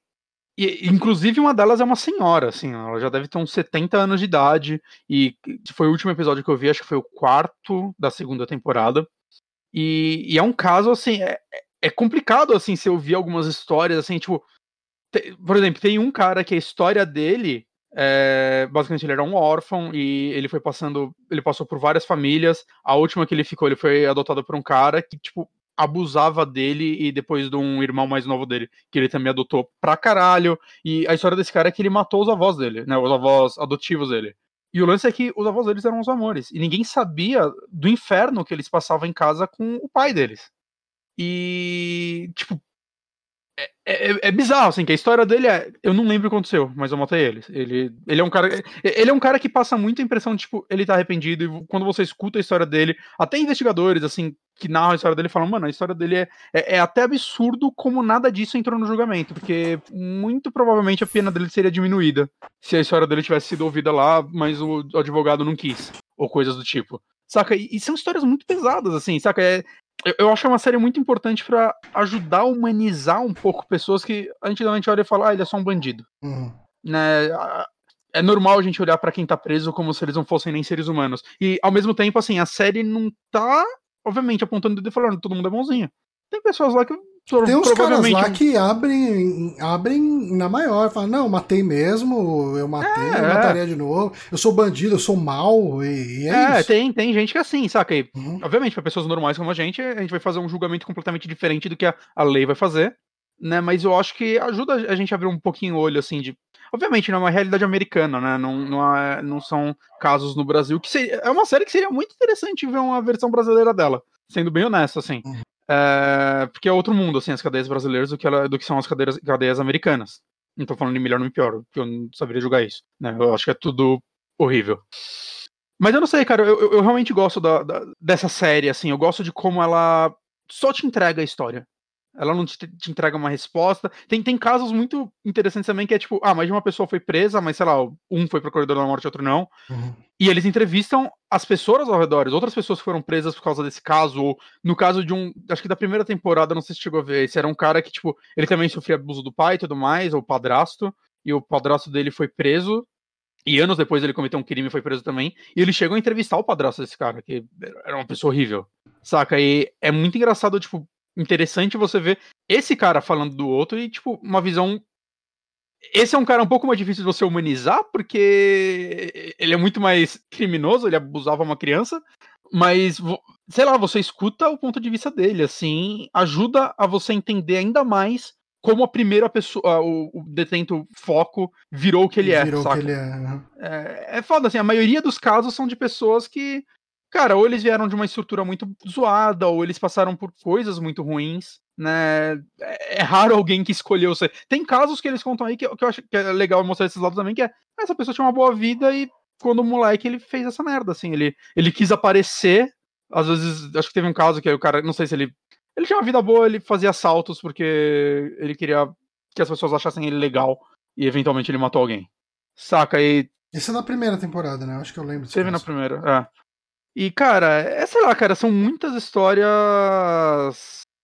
e, inclusive uma delas é uma senhora, assim, ela já deve ter uns 70 anos de idade. E foi o último episódio que eu vi, acho que foi o quarto da segunda temporada. E, e é um caso, assim, é, é complicado, assim, se eu ouvir algumas histórias, assim, tipo. Te, por exemplo, tem um cara que a história dele é, basicamente ele era um órfão e ele foi passando, ele passou por várias famílias. A última que ele ficou, ele foi adotado por um cara que tipo abusava dele e depois de um irmão mais novo dele, que ele também adotou pra caralho. E a história desse cara é que ele matou os avós dele, né, os avós adotivos dele. E o lance é que os avós deles eram os amores. E ninguém sabia do inferno que eles passavam em casa com o pai deles. E, tipo, é, é, é, bizarro, assim, que a história dele é. Eu não lembro o que aconteceu, mas eu matei ele. Ele, ele é um cara. Ele é um cara que passa muita impressão de, tipo, ele tá arrependido, e quando você escuta a história dele, até investigadores, assim, que narram a história dele falam, mano, a história dele é, é, é, até absurdo como nada disso entrou no julgamento, porque muito provavelmente a pena dele seria diminuída se a história dele tivesse sido ouvida lá, mas o advogado não quis, ou coisas do tipo. Saca? E, são histórias muito pesadas, assim, saca? É, eu, eu acho uma série muito importante para ajudar a humanizar um pouco pessoas que a gente normalmente olha e fala, ah, ele é só um bandido. Uhum. Né? É normal a gente olhar para quem tá preso como se eles não fossem nem seres humanos. E ao mesmo tempo, assim, a série não tá, obviamente, apontando o dedo e falando, todo mundo é bonzinho. Tem pessoas lá que tem uns caras lá que abrem, abrem na maior, falam, não, matei mesmo, eu matei, é, eu mataria de novo, eu sou bandido, eu sou mal, e, e é, é, isso. Tem, tem gente que é assim, saca? E, uhum. Obviamente, para pessoas normais como a gente, a gente vai fazer um julgamento completamente diferente do que a, a lei vai fazer, né? Mas eu acho que ajuda a gente a abrir um pouquinho o olho, assim, de. Obviamente, não é uma realidade americana, né? Não, não, é, não são casos no Brasil, que seria, é uma série que seria muito interessante ver uma versão brasileira dela, sendo bem honesto, assim. Uhum. É, porque é outro mundo, assim, as cadeias brasileiras do que, ela, do que são as cadeias, cadeias americanas. Não tô falando de melhor nem pior, porque eu não saberia julgar isso. Né? Eu acho que é tudo horrível. Mas eu não sei, cara, eu, eu realmente gosto da, da, dessa série, assim, eu gosto de como ela só te entrega a história. Ela não te, te, entrega uma resposta. Tem, tem casos muito interessantes também que é tipo, ah, mais de uma pessoa foi presa, mas sei lá, um foi pro corredor da morte, outro não. Uhum. E eles entrevistam as pessoas ao redor, outras pessoas que foram presas por causa desse caso, ou no caso de um, acho que da primeira temporada, não sei se chegou a ver, esse era um cara que, tipo, ele também sofria abuso do pai e tudo mais, ou padrasto, e o padrasto dele foi preso, e anos depois ele cometeu um crime e foi preso também. E eles chegam a entrevistar o padrasto desse cara, que era uma pessoa horrível. Saca? E é muito engraçado, tipo, interessante você ver esse cara falando do outro e, tipo, uma visão. Esse é um cara um pouco mais difícil de você humanizar, porque ele é muito mais criminoso, ele abusava uma criança, mas, sei lá, você escuta o ponto de vista dele, assim, ajuda a você entender ainda mais como a primeira pessoa, o, o detento foco virou o que ele é. Virou o que ele é. Né? é. É foda, assim, a maioria dos casos são de pessoas que Cara, ou eles vieram de uma estrutura muito zoada, ou eles passaram por coisas muito ruins, né? É, é raro alguém que escolheu ser. Tem casos que eles contam aí que, que eu acho que é legal mostrar esses lados também, que é essa pessoa tinha uma boa vida e quando o moleque ele fez essa merda, assim, ele, ele quis aparecer. Às vezes, acho que teve um caso que o cara, não sei se ele. Ele tinha uma vida boa, ele fazia assaltos porque ele queria que as pessoas achassem ele legal e eventualmente ele matou alguém. Saca? E. Isso é na primeira temporada, né? Acho que eu lembro. Teve caso. na primeira, é. E, cara, é, sei lá, cara, são muitas histórias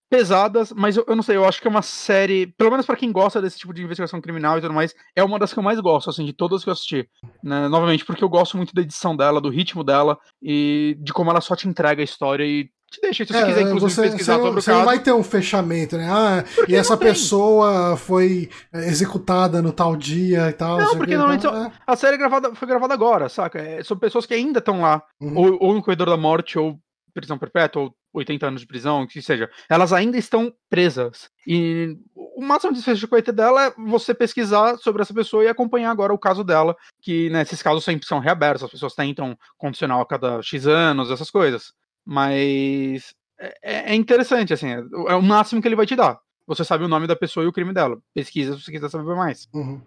pesadas, mas eu, eu, não sei, eu acho que é uma série, pelo menos para quem gosta desse tipo de investigação criminal e tudo mais, é uma das que eu mais gosto, assim, de todas que eu assisti. Né? Novamente, porque eu gosto muito da edição dela, do ritmo dela e de como ela só te entrega a história e te deixa. Se você é, quiser, inclusive, você, pesquisar você, sobre você o caso. não vai ter um fechamento, né? Ah, e essa pessoa foi é, executada no tal dia e tal. Não, porque normalmente é. a série é gravada, foi gravada agora, saca? É, são pessoas que ainda estão lá, uhum. ou, ou no corredor da morte, ou prisão perpétua, ou 80 anos de prisão, que seja, elas ainda estão presas. E o máximo de desfecho de coisa dela é você pesquisar sobre essa pessoa e acompanhar agora o caso dela, que nesses né, casos sempre são reabertos, as pessoas tentam condicional a cada X anos, essas coisas. Mas é, é, é interessante, assim, é, é o máximo que ele vai te dar. Você sabe o nome da pessoa e o crime dela. Pesquisa se você quiser saber mais. Uhum.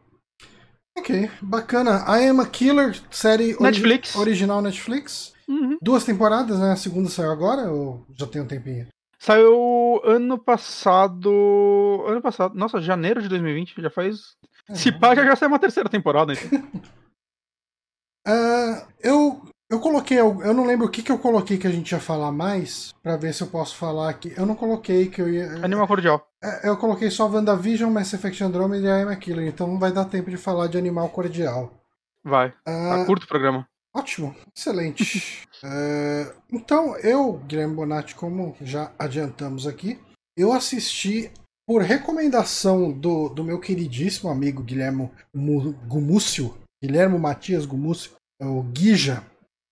Ok, bacana. I Am a Killer, série Netflix. Ori original Netflix. Uhum. Duas temporadas, né? A segunda saiu agora ou já tem um tempinho? Saiu ano passado. Ano passado. Nossa, janeiro de 2020. Já faz. É, Se pá, já, já saiu uma terceira temporada. Então. uh, eu, eu coloquei. Eu não lembro o que, que eu coloquei que a gente ia falar mais. para ver se eu posso falar aqui. Eu não coloquei que eu ia. Animal Cordial. É, eu coloquei só WandaVision, Mass Effect Andromeda e I Am Killer. Então não vai dar tempo de falar de Animal Cordial. Vai. Uh, tá curto o programa. Ótimo, excelente. é, então, eu, Guilherme Bonatti, como já adiantamos aqui, eu assisti por recomendação do, do meu queridíssimo amigo Guilherme Gumúcio, Guilherme Matias Gumúcio, o Guija,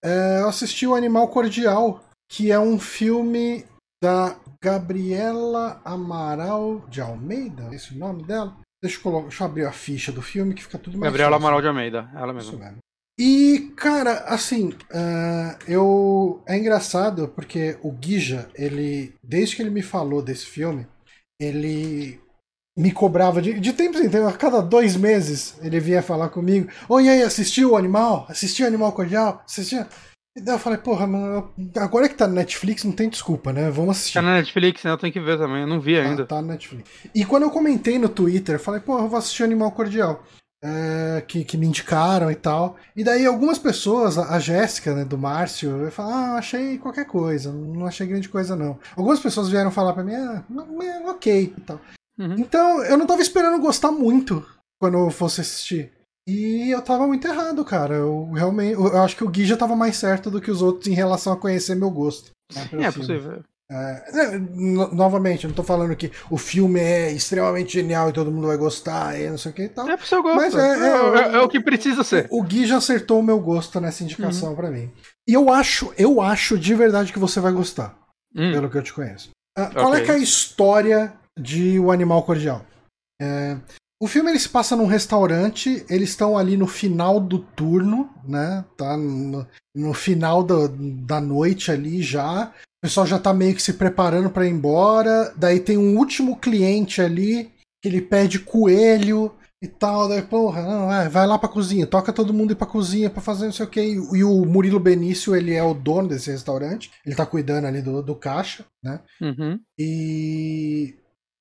é, eu assisti o Animal Cordial, que é um filme da Gabriela Amaral de Almeida, esse é o nome dela? Deixa eu, colocar, deixa eu abrir a ficha do filme que fica tudo mais Gabriela fácil. Amaral de Almeida, ela mesma. Isso mesmo. E, cara, assim, uh, eu. É engraçado porque o Guija, ele. Desde que ele me falou desse filme, ele me cobrava de, de tempos em tempos, a cada dois meses ele vinha falar comigo: Oi, aí, assistiu o Animal? Assistiu o Animal Cordial? Assistiu? E daí eu falei, porra, mano, agora que tá no Netflix, não tem desculpa, né? Vamos assistir. Tá na Netflix, né? Eu tenho que ver também, eu não vi ainda. Ah, tá no Netflix. E quando eu comentei no Twitter, eu falei, porra, eu vou assistir Animal Cordial é, que, que me indicaram e tal. E daí algumas pessoas, a, Jéssica, né, do Márcio, falou, ah, achei qualquer coisa, não achei grande coisa não. Algumas pessoas vieram falar pra mim, ah, é, ok e tal. Uhum. Então eu não tava esperando gostar muito quando eu fosse assistir. E eu tava muito errado, cara. Eu realmente. Eu acho que o Gui já tava mais certo do que os outros em relação a conhecer meu gosto. Né, é possível. É, no, novamente, eu não tô falando que o filme é extremamente genial e todo mundo vai gostar e não sei o que e tal. É pro seu gosto. Mas é, é, é, é o que precisa ser. O, o Gui já acertou o meu gosto nessa indicação uhum. para mim. E eu acho, eu acho de verdade que você vai gostar. Hum. Pelo que eu te conheço. Uh, qual okay. é que é a história de O Animal Cordial? É, o filme ele se passa num restaurante, eles estão ali no final do turno, né? Tá no, no final do, da noite ali já. O pessoal já tá meio que se preparando para ir embora. Daí tem um último cliente ali que ele pede coelho e tal. Daí, porra, não, é, vai lá pra cozinha, toca todo mundo ir pra cozinha pra fazer não sei o que. E o Murilo Benício, ele é o dono desse restaurante. Ele tá cuidando ali do, do caixa, né? Uhum. E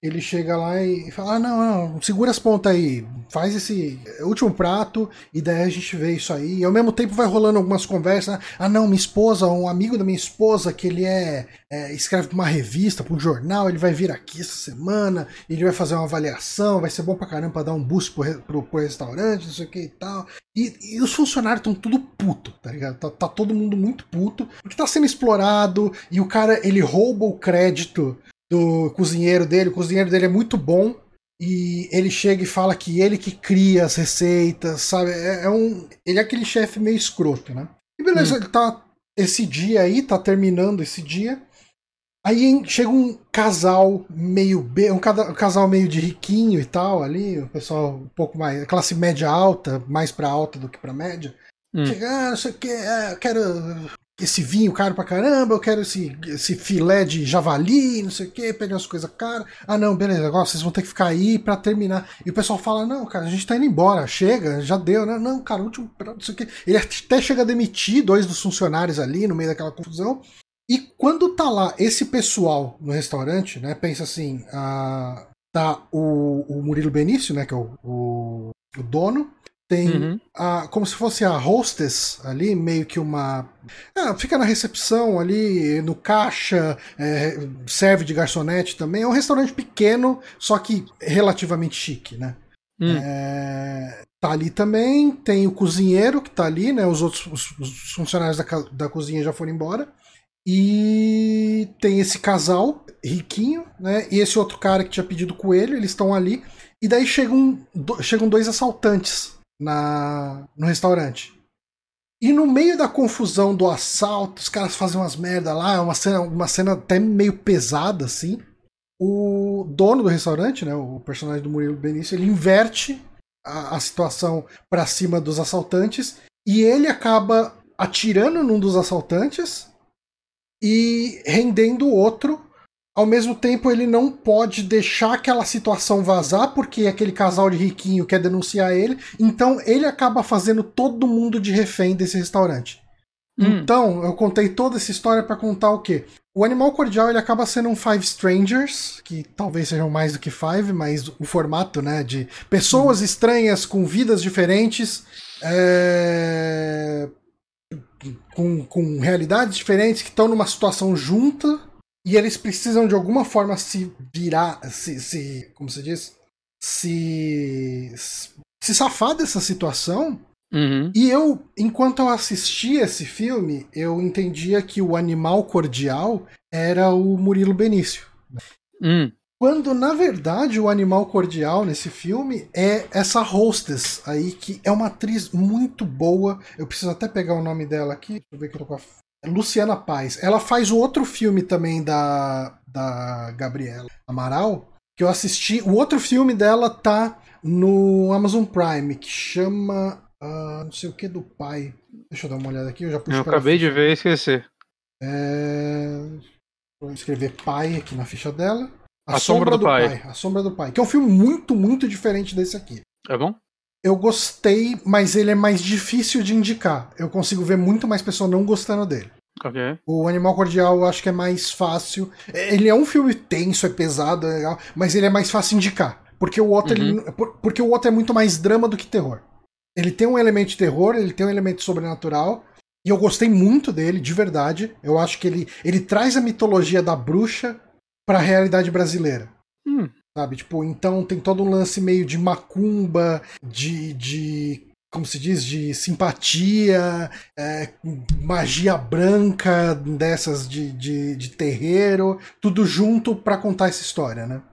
ele chega lá e fala: ah, não, não, segura as pontas aí, faz esse último prato e daí a gente vê isso aí. E ao mesmo tempo vai rolando algumas conversas: ah, não, minha esposa, um amigo da minha esposa que ele é, é escreve pra uma revista, pra um jornal, ele vai vir aqui essa semana, ele vai fazer uma avaliação, vai ser bom pra caramba dar um boost pro, pro, pro restaurante, não sei o que e tal. E, e os funcionários estão tudo puto, tá ligado? Tá, tá todo mundo muito puto, porque tá sendo explorado e o cara ele rouba o crédito do cozinheiro dele. O cozinheiro dele é muito bom e ele chega e fala que ele que cria as receitas, sabe? É, é um, ele é aquele chefe meio escroto, né? E beleza, hum. ele tá esse dia aí, tá terminando esse dia. Aí chega um casal meio B, um casal meio de riquinho e tal ali, o pessoal um pouco mais, classe média alta, mais para alta do que para média. Hum. Chega, ah, não sei o que, ah, quero esse vinho caro pra caramba, eu quero esse, esse filé de javali, não sei o que, pegar umas coisas caras. Ah, não, beleza, agora vocês vão ter que ficar aí pra terminar. E o pessoal fala: não, cara, a gente tá indo embora, chega, já deu, né? Não, cara, último não sei o que. Ele até chega a demitir dois dos funcionários ali no meio daquela confusão. E quando tá lá esse pessoal no restaurante, né, pensa assim: ah, tá o, o Murilo Benício, né, que é o, o, o dono, Tem uhum. a, como se fosse a hostess ali, meio que uma. Ah, fica na recepção ali, no caixa, é, serve de garçonete também. É um restaurante pequeno, só que relativamente chique, né? Hum. É, tá ali também, tem o cozinheiro que tá ali, né? Os outros os, os funcionários da, da cozinha já foram embora. E tem esse casal riquinho, né? E esse outro cara que tinha pedido coelho, eles estão ali. E daí chegam, do, chegam dois assaltantes na, no restaurante. E no meio da confusão do assalto, os caras fazem umas merda lá, uma cena, uma cena até meio pesada, assim. O dono do restaurante, né, o personagem do Murilo Benício, ele inverte a, a situação para cima dos assaltantes e ele acaba atirando num dos assaltantes e rendendo o outro ao mesmo tempo ele não pode deixar aquela situação vazar porque aquele casal de riquinho quer denunciar ele, então ele acaba fazendo todo mundo de refém desse restaurante. Hum. Então, eu contei toda essa história para contar o quê? O Animal Cordial ele acaba sendo um Five Strangers, que talvez sejam mais do que Five, mas o formato, né, de pessoas hum. estranhas com vidas diferentes, é... com, com realidades diferentes que estão numa situação junta e eles precisam de alguma forma se virar, se, se como se diz, se se safar dessa situação. Uhum. E eu, enquanto eu assistia esse filme, eu entendia que o animal cordial era o Murilo Benício. Uhum. Quando, na verdade, o animal cordial nesse filme é essa hostess aí, que é uma atriz muito boa. Eu preciso até pegar o nome dela aqui. Deixa eu ver que eu tô com a Luciana Paz. Ela faz o outro filme também da, da Gabriela Amaral, que eu assisti. O outro filme dela tá no Amazon Prime, que chama. Uh, não sei o que do pai. Deixa eu dar uma olhada aqui, eu já puxei. Eu acabei de ver e esqueci. É... Vou escrever pai aqui na ficha dela. A, a Sombra, Sombra do, do pai. pai. A Sombra do Pai. Que é um filme muito, muito diferente desse aqui. É bom? Eu gostei, mas ele é mais difícil de indicar. Eu consigo ver muito mais pessoas não gostando dele. Okay. O Animal Cordial eu acho que é mais fácil. Ele é um filme tenso, é pesado, é legal, mas ele é mais fácil indicar. Porque o outro, uhum. ele, porque o outro é muito mais drama do que terror. Ele tem um elemento de terror, ele tem um elemento sobrenatural. E eu gostei muito dele, de verdade. Eu acho que ele, ele traz a mitologia da bruxa para a realidade brasileira. Hum. Sabe? Tipo, então tem todo um lance meio de macumba, de. de como se diz, de simpatia, é, magia branca dessas de, de, de terreiro, tudo junto para contar essa história, né?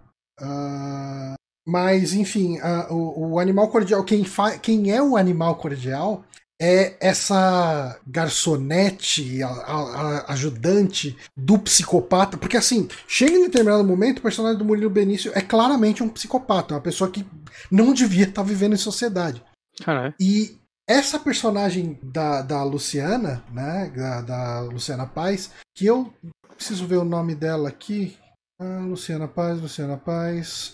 Uh, mas, enfim, uh, o, o, animal cordial, quem, quem é o animal cordial é essa garçonete, a, a, ajudante do psicopata, porque assim, chega em determinado momento, o personagem do Murilo Benício é claramente um psicopata, uma pessoa que não devia estar vivendo em sociedade. Caralho. E essa personagem da, da Luciana, né, da, da Luciana Paz, que eu preciso ver o nome dela aqui. Ah, Luciana Paz, Luciana Paz.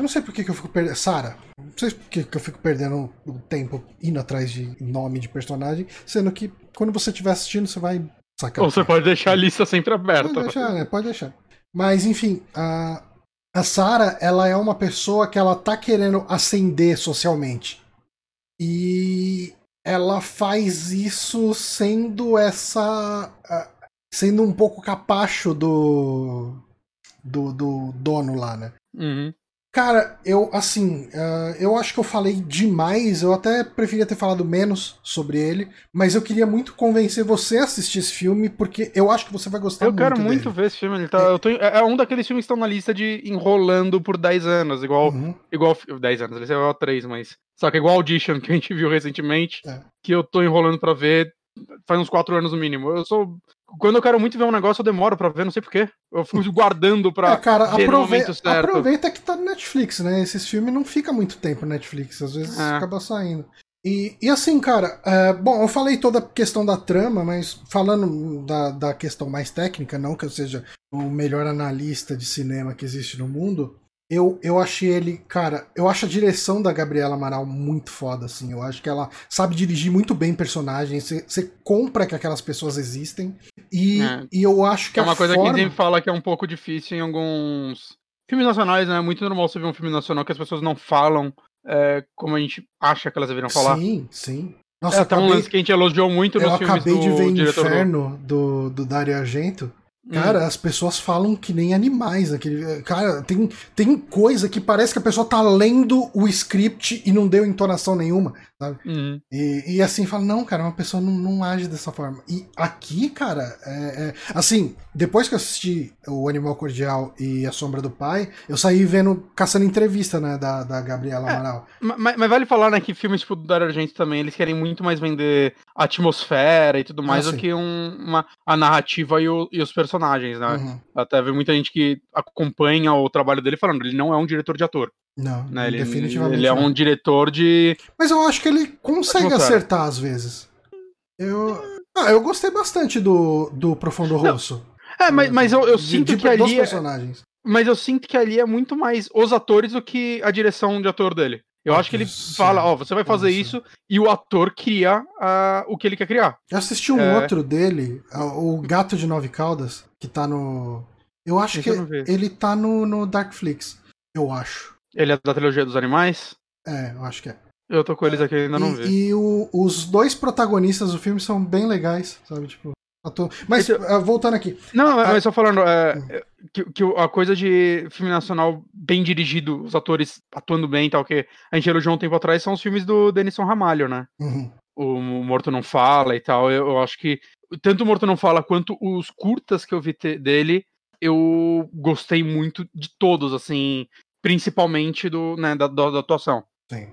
Eu não sei por que, que eu fico perdendo. Sara. Não sei por que, que eu fico perdendo o tempo indo atrás de nome de personagem, sendo que quando você estiver assistindo, você vai sacar. Ou você pode deixar a lista sempre aberta. Pode deixar, né? Pode deixar. Mas, enfim, a, a Sara, ela é uma pessoa que ela tá querendo ascender socialmente. E ela faz isso sendo essa. sendo um pouco capacho do. do, do dono lá, né? Uhum. Cara, eu, assim, uh, eu acho que eu falei demais, eu até preferia ter falado menos sobre ele, mas eu queria muito convencer você a assistir esse filme, porque eu acho que você vai gostar eu muito Eu quero muito dele. ver esse filme, ele tá, é. Tô, é um daqueles filmes que estão na lista de enrolando por 10 anos, igual, uhum. igual 10 anos, ele é igual 3, mas, só que igual Audition, que a gente viu recentemente, é. que eu tô enrolando para ver faz uns 4 anos no mínimo. Eu sou quando eu quero muito ver um negócio, eu demoro pra ver, não sei porquê. Eu fico guardando pra é, cara, aprove... Aproveita que tá no Netflix, né? Esses filmes não ficam muito tempo no Netflix, às vezes é. acaba saindo. E, e assim, cara, é, bom, eu falei toda a questão da trama, mas falando da, da questão mais técnica, não que eu seja o melhor analista de cinema que existe no mundo, eu, eu achei ele, cara, eu acho a direção da Gabriela Amaral muito foda, assim. Eu acho que ela sabe dirigir muito bem personagens. Você compra que aquelas pessoas existem. E, é. e eu acho que é uma coisa forma... que a gente fala que é um pouco difícil em alguns filmes nacionais, né? É muito normal você ver um filme nacional que as pessoas não falam é, como a gente acha que elas deveriam falar. Sim, sim. Nossa, é até acabei, um lance que a gente elogiou muito nos filmes Eu acabei de ver Inferno do, do Dario Argento. Cara, hum. as pessoas falam que nem animais naquele. Cara, tem, tem coisa que parece que a pessoa tá lendo o script e não deu entonação nenhuma, sabe? Uhum. E, e, assim, fala, não, cara, uma pessoa não, não age dessa forma. E aqui, cara, é, é, assim, depois que eu assisti o Animal Cordial e A Sombra do Pai, eu saí vendo, caçando entrevista, né, da, da Gabriela é, Amaral. Mas, mas, vale falar, né, que filmes tipo do Dario Argento também, eles querem muito mais vender a atmosfera e tudo mais ah, do que um, uma, a narrativa e, o, e os personagens né? Uhum. Até vê muita gente que acompanha o trabalho dele falando, ele não é um diretor de ator. Não, né? ele, definitivamente. Ele é um diretor de. Mas eu acho que ele consegue acertar às vezes. Eu. Ah, eu gostei bastante do, do Profundo Rosso. É, mas, mas eu, eu de, sinto de, que ali. É personagens. Mas eu sinto que ali é muito mais os atores do que a direção de ator dele. Eu acho que ele fala, ó, você vai fazer isso e o ator cria uh, o que ele quer criar. Eu assisti um é... outro dele, o Gato de Nove Caudas, que tá no. Eu acho Esse que eu ele tá no, no Darkflix. Eu acho. Ele é da trilogia dos animais? É, eu acho que é. Eu tô com eles aqui ainda e, não vi. E o, os dois protagonistas do filme são bem legais, sabe? Tipo, mas, uh, voltando aqui. Não, mas ah, só falando, é, que, que, a coisa de filme nacional bem dirigido, os atores atuando bem e tal, que a gente elogiou um tempo atrás, são os filmes do Denison Ramalho, né? Uhum. O Morto Não Fala e tal. Eu, eu, acho que tanto o Morto Não Fala quanto os curtas que eu vi dele, eu gostei muito de todos, assim, principalmente do, né, da, da, da atuação. Sim.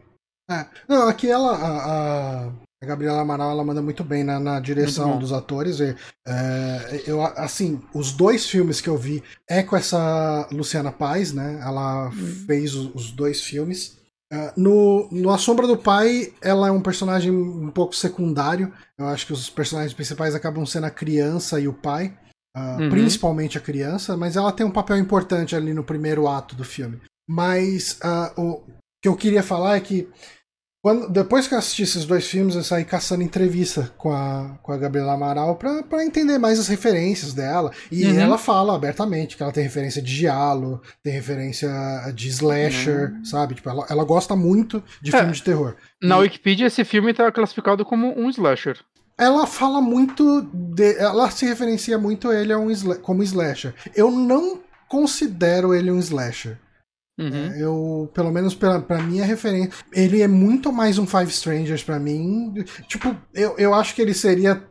É. Não, aqui ela, a, a Gabriela Amaral ela manda muito bem na, na direção dos atores. E, é, eu, assim, os dois filmes que eu vi é com essa Luciana Paz, né? Ela uhum. fez os, os, dois filmes. Uh, no, no A Sombra do Pai, ela é um personagem um pouco secundário. Eu acho que os personagens principais acabam sendo a criança e o pai. Uh, uhum. Principalmente a criança, mas ela tem um papel importante ali no primeiro ato do filme. Mas uh, o que eu queria falar é que quando, depois que eu assisti esses dois filmes, eu saí caçando entrevista com a, com a Gabriela Amaral pra, pra entender mais as referências dela. E uhum. ela fala abertamente que ela tem referência de giallo, tem referência de slasher, uhum. sabe? Tipo, ela, ela gosta muito de é, filme de terror. Na e... Wikipedia, esse filme tá classificado como um slasher. Ela fala muito. De, ela se referencia muito a ele a um, como slasher. Eu não considero ele um slasher. Uhum. É, eu, pelo menos pra, pra minha referência, ele é muito mais um Five Strangers para mim. Tipo, eu, eu acho que ele seria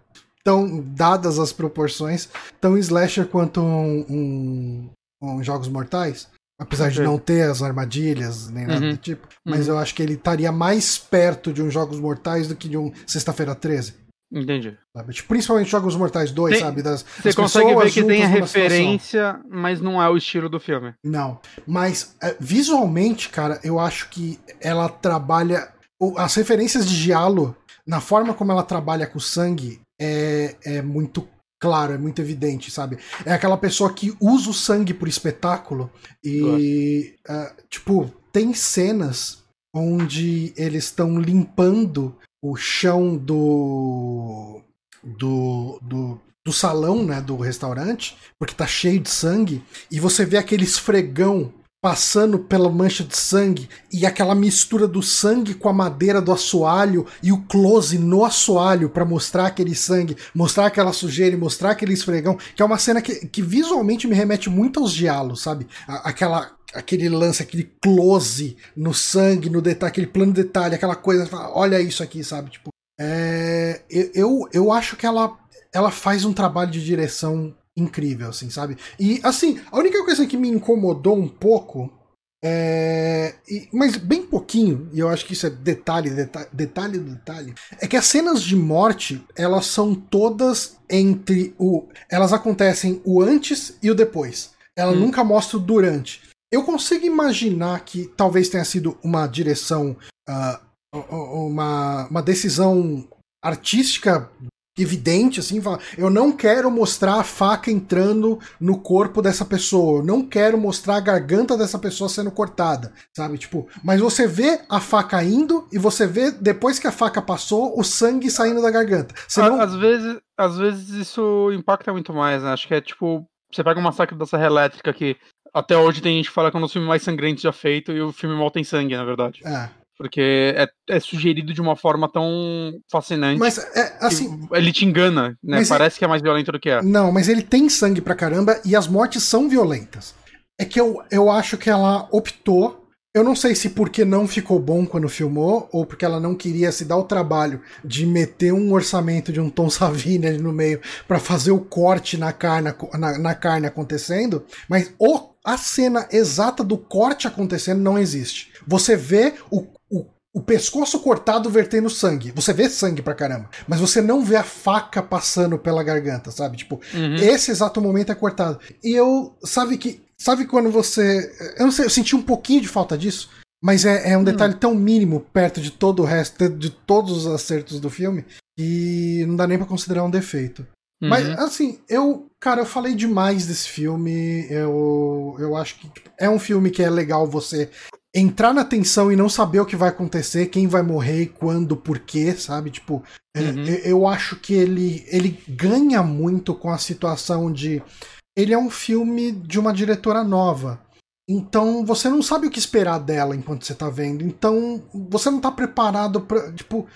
tão, dadas as proporções, tão slasher quanto um, um, um Jogos Mortais. Apesar de não ter as armadilhas, nem nada uhum. do tipo. Mas uhum. eu acho que ele estaria mais perto de um Jogos Mortais do que de um Sexta-feira 13. Entendi. Tipo, principalmente Jogos Mortais 2, tem, sabe? Das, você consegue ver que tem a referência, mas não é o estilo do filme. Não. Mas é, visualmente, cara, eu acho que ela trabalha. As referências de Giallo, na forma como ela trabalha com sangue, é, é muito claro, é muito evidente, sabe? É aquela pessoa que usa o sangue por espetáculo e, uh, tipo, tem cenas onde eles estão limpando o chão do, do, do, do salão, né, do restaurante, porque tá cheio de sangue, e você vê aquele esfregão passando pela mancha de sangue e aquela mistura do sangue com a madeira do assoalho e o close no assoalho para mostrar aquele sangue, mostrar aquela sujeira e mostrar aquele esfregão, que é uma cena que, que visualmente me remete muito aos diálogos, sabe? Aquela aquele lance, aquele close no sangue, no detalhe, aquele plano de detalhe, aquela coisa, olha isso aqui, sabe? Tipo, é, eu, eu acho que ela, ela faz um trabalho de direção incrível, assim, sabe? E, assim, a única coisa que me incomodou um pouco, é, mas bem pouquinho, e eu acho que isso é detalhe, detalhe, detalhe, detalhe, é que as cenas de morte, elas são todas entre o... Elas acontecem o antes e o depois. Ela hum. nunca mostra o durante. Eu consigo imaginar que talvez tenha sido uma direção, uh, uma, uma decisão artística evidente, assim, eu não quero mostrar a faca entrando no corpo dessa pessoa, eu não quero mostrar a garganta dessa pessoa sendo cortada, sabe? Tipo, mas você vê a faca indo e você vê, depois que a faca passou, o sangue saindo da garganta. Não... Às vezes, às vezes isso impacta muito mais, né? Acho que é tipo, você pega um massacre da serra elétrica que até hoje tem gente que fala que é um dos filmes mais sangrentos já feito e o filme mal tem sangue, na verdade. É. Porque é, é sugerido de uma forma tão fascinante. Mas, é, assim. Ele te engana, né? Parece que é mais violento do que é. Não, mas ele tem sangue pra caramba e as mortes são violentas. É que eu, eu acho que ela optou. Eu não sei se porque não ficou bom quando filmou, ou porque ela não queria se dar o trabalho de meter um orçamento de um Tom Savini ali no meio para fazer o corte na carne, na, na carne acontecendo, mas o, a cena exata do corte acontecendo não existe. Você vê o, o, o pescoço cortado vertendo sangue. Você vê sangue pra caramba. Mas você não vê a faca passando pela garganta, sabe? Tipo, uhum. esse exato momento é cortado. E eu, sabe que Sabe quando você. Eu não sei, eu senti um pouquinho de falta disso, mas é, é um hum. detalhe tão mínimo perto de todo o resto, de todos os acertos do filme, que não dá nem para considerar um defeito. Uhum. Mas, assim, eu. Cara, eu falei demais desse filme. Eu, eu acho que tipo, é um filme que é legal você entrar na tensão e não saber o que vai acontecer, quem vai morrer, quando, por quê, sabe? Tipo, é, uhum. eu, eu acho que ele, ele ganha muito com a situação de ele é um filme de uma diretora nova. Então você não sabe o que esperar dela enquanto você tá vendo. Então você não tá preparado para, tipo,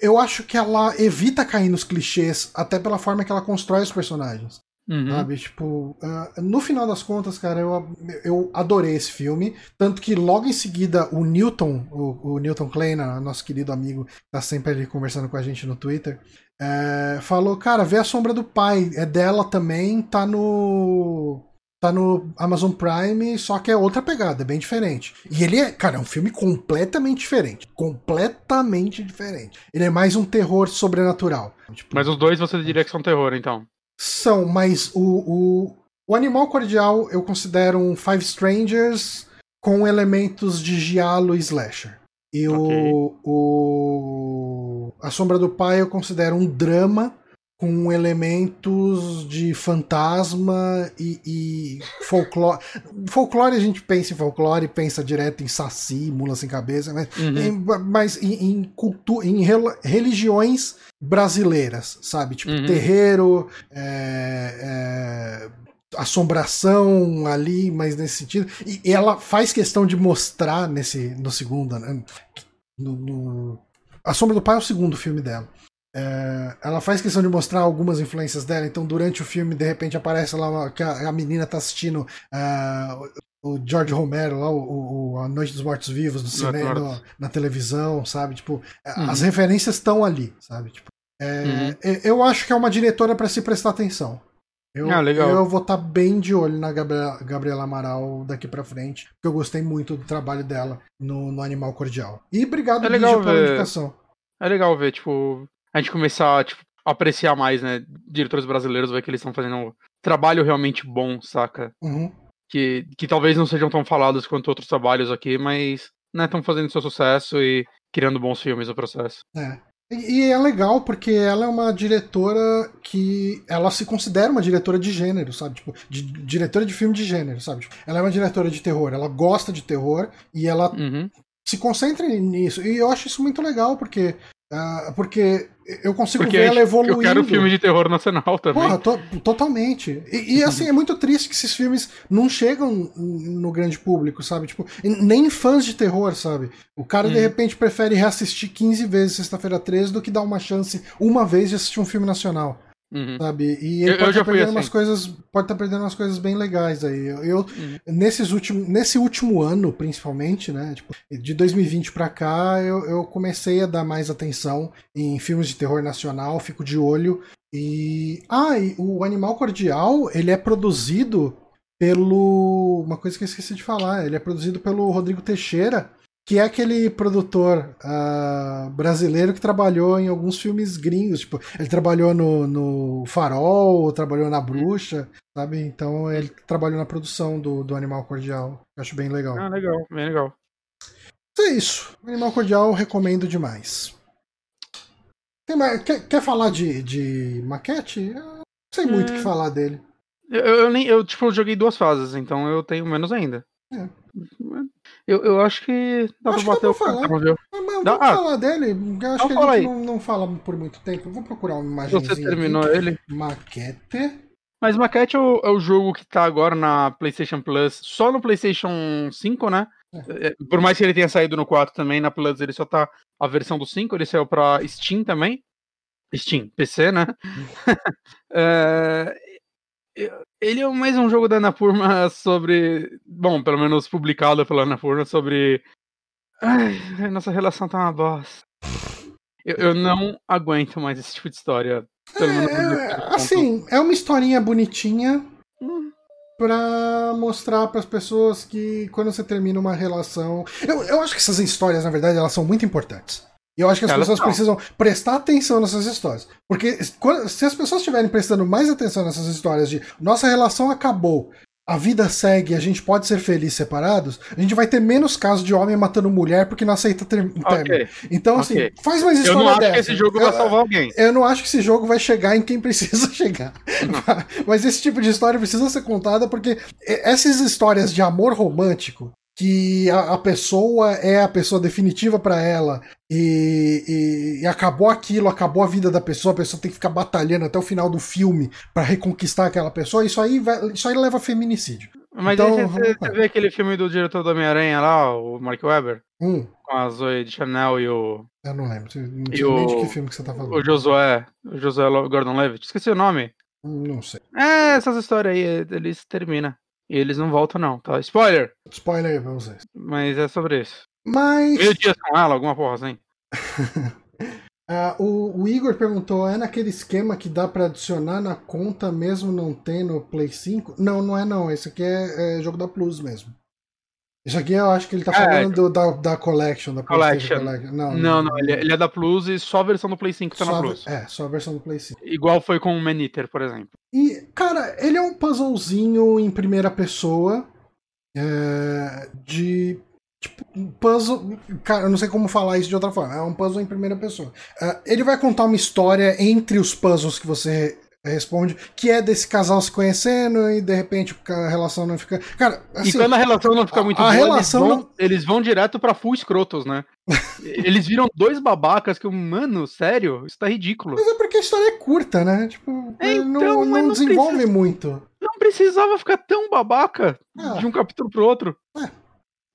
eu acho que ela evita cair nos clichês até pela forma que ela constrói os personagens. Uhum. Sabe? Tipo, uh, no final das contas, cara, eu, eu adorei esse filme. Tanto que logo em seguida o Newton, o, o Newton Kleina, nosso querido amigo, tá sempre ali conversando com a gente no Twitter, é, falou, cara, vê a sombra do pai. É dela também, tá no. Tá no Amazon Prime, só que é outra pegada, é bem diferente. E ele é, cara, é um filme completamente diferente. Completamente diferente. Ele é mais um terror sobrenatural. Tipo, mas os dois você diria que são terror, então? São, mas o, o, o Animal Cordial eu considero um Five Strangers com elementos de giallo e slasher. E okay. o, o A Sombra do Pai eu considero um drama com elementos de fantasma e, e folclore. Folclore a gente pensa em folclore, pensa direto em saci, mula sem cabeça, mas, uhum. em, mas em, em, cultu em religiões brasileiras, sabe? Tipo, uhum. terreiro, é, é, assombração ali, mas nesse sentido. E ela faz questão de mostrar nesse no segundo, né? No, no... A Sombra do Pai é o segundo filme dela. É, ela faz questão de mostrar algumas influências dela, então durante o filme, de repente, aparece lá que a, a menina tá assistindo uh, o George Romero lá, o, o, A Noite dos Mortos Vivos no cinema, no, na televisão, sabe? Tipo, uhum. as referências estão ali, sabe? Tipo, é, uhum. Eu acho que é uma diretora para se prestar atenção. Eu, ah, eu vou estar tá bem de olho na Gabriela, Gabriela Amaral daqui para frente, porque eu gostei muito do trabalho dela no, no Animal Cordial. E obrigado, é legal pela ver... indicação. É legal ver, tipo, a gente começar tipo, a apreciar mais, né? Diretores brasileiros, ver que eles estão fazendo um trabalho realmente bom, saca? Uhum. Que, que talvez não sejam tão falados quanto outros trabalhos aqui, mas estão né, fazendo seu sucesso e criando bons filmes no processo. É. E é legal porque ela é uma diretora que ela se considera uma diretora de gênero, sabe? Tipo, de, diretora de filme de gênero, sabe? Tipo, ela é uma diretora de terror, ela gosta de terror e ela uhum. se concentra nisso. E eu acho isso muito legal porque Uh, porque eu consigo porque ver ela evoluindo. Eu quero filme de terror nacional também. Porra, to totalmente. E, e, assim, é muito triste que esses filmes não chegam no grande público, sabe? Tipo, nem fãs de terror, sabe? O cara, hum. de repente, prefere reassistir 15 vezes Sexta-feira 13 do que dar uma chance uma vez de assistir um filme nacional. Uhum. Sabe? E ele eu, pode estar tá perdendo assim. umas coisas. Pode estar tá perdendo umas coisas bem legais aí. Eu, eu uhum. nesses últimos, nesse último ano, principalmente, né? Tipo, de 2020 para cá, eu, eu comecei a dar mais atenção em filmes de terror nacional, fico de olho. E. Ah, e o Animal Cordial, ele é produzido pelo. Uma coisa que eu esqueci de falar, ele é produzido pelo Rodrigo Teixeira que é aquele produtor uh, brasileiro que trabalhou em alguns filmes gringos. Tipo, ele trabalhou no, no Farol, trabalhou na Bruxa, sabe? Então ele trabalhou na produção do, do Animal Cordial. Eu acho bem legal. Ah, legal, bem legal. É isso. Animal Cordial recomendo demais. Mais, quer, quer falar de, de maquete? Eu não sei muito o que hum. falar dele. Eu, eu, nem, eu, tipo, joguei duas fases, então eu tenho menos ainda. É. Eu, eu acho que dá acho pra bater o falar. Cartão, viu? Mas, mas vamos ah, falar dele. Eu acho que a gente não, não, fala por muito tempo. Vou procurar uma imagem. Você terminou aqui. ele? Maquete. Mas Maquete é o, é o, jogo que tá agora na PlayStation Plus, só no PlayStation 5, né? É, Por mais que ele tenha saído no 4 também, na Plus ele só tá a versão do 5, ele saiu pra Steam também. Steam, PC, né? É, ele é mais um jogo da Anapurna sobre. Bom, pelo menos publicado pela Anapurna sobre. Ai, nossa relação tá uma bosta. Eu, eu não aguento mais esse tipo de história. É, assim, é uma historinha bonitinha Hum. pra mostrar pras pessoas que quando você termina uma relação. Eu, eu acho que essas histórias, na verdade, elas são muito importantes. E eu acho que as Elas pessoas são. precisam prestar atenção nessas histórias. Porque se as pessoas estiverem prestando mais atenção nessas histórias de nossa relação acabou, a vida segue, a gente pode ser feliz separados, a gente vai ter menos casos de homem matando mulher porque não aceita ter- término. Ok. Então, assim, Ok. faz mais Eu história não acho dessa. que esse jogo Eu- vai salvar alguém. eu não acho que esse jogo vai chegar em quem precisa chegar. Mas esse tipo de história precisa ser contada porque essas histórias de amor romântico, que a, a pessoa é a pessoa definitiva pra ela e, e- e acabou aquilo, acabou a vida da pessoa, a pessoa tem que ficar batalhando até o final do filme pra reconquistar aquela pessoa, isso aí, vai- isso aí leva a feminicídio. Mas Então, aí você, você vê aquele filme do diretor do Homem-Aranha lá, o Mark Webber, Hum, com a Zoe de Chanel e o, eu não lembro. Não sei nem de o- que filme que você tá falando. o Josué, o Josué Gordon-Levitt. Esqueci o nome. Não sei. É, essas histórias aí, eles terminam. E eles não voltam não, tá? Spoiler! Spoiler aí pra vocês. Mas é sobre isso. Mas. Meio dias com ela, alguma porra assim. Ah, o, o Igor perguntou: é naquele esquema que dá pra adicionar na conta mesmo não tendo Play 5? Não, não é não. Esse aqui é, é jogo da Plus mesmo. Isso aqui eu acho que ele tá É, falando do- da, da Collection, da Collection. Collection. Não, Não, não, ele, é- ele é da Plus e só a versão do Play 5 tá só, na Plus. É, só a versão do Play 5. Igual foi com o Man Eater, por exemplo. E, cara, ele é um puzzlezinho em primeira pessoa. é, de. Tipo, um puzzle. Cara, eu não sei como falar isso de outra forma. É um puzzle em primeira pessoa. É, ele vai contar uma história entre os puzzles que você responde, que é desse casal se conhecendo e de repente a relação não fica. Cara, assim. e quando a relação não fica muito a boa, relação eles, vão, não- eles vão direto pra full escrotos, né? eles viram dois babacas que, eu, mano, sério, isso tá ridículo. Mas é porque a história é curta, né? Tipo, É, não, então, não mas não desenvolve precisa- muito. Não precisava ficar tão babaca Ah. de um capítulo pro outro. É.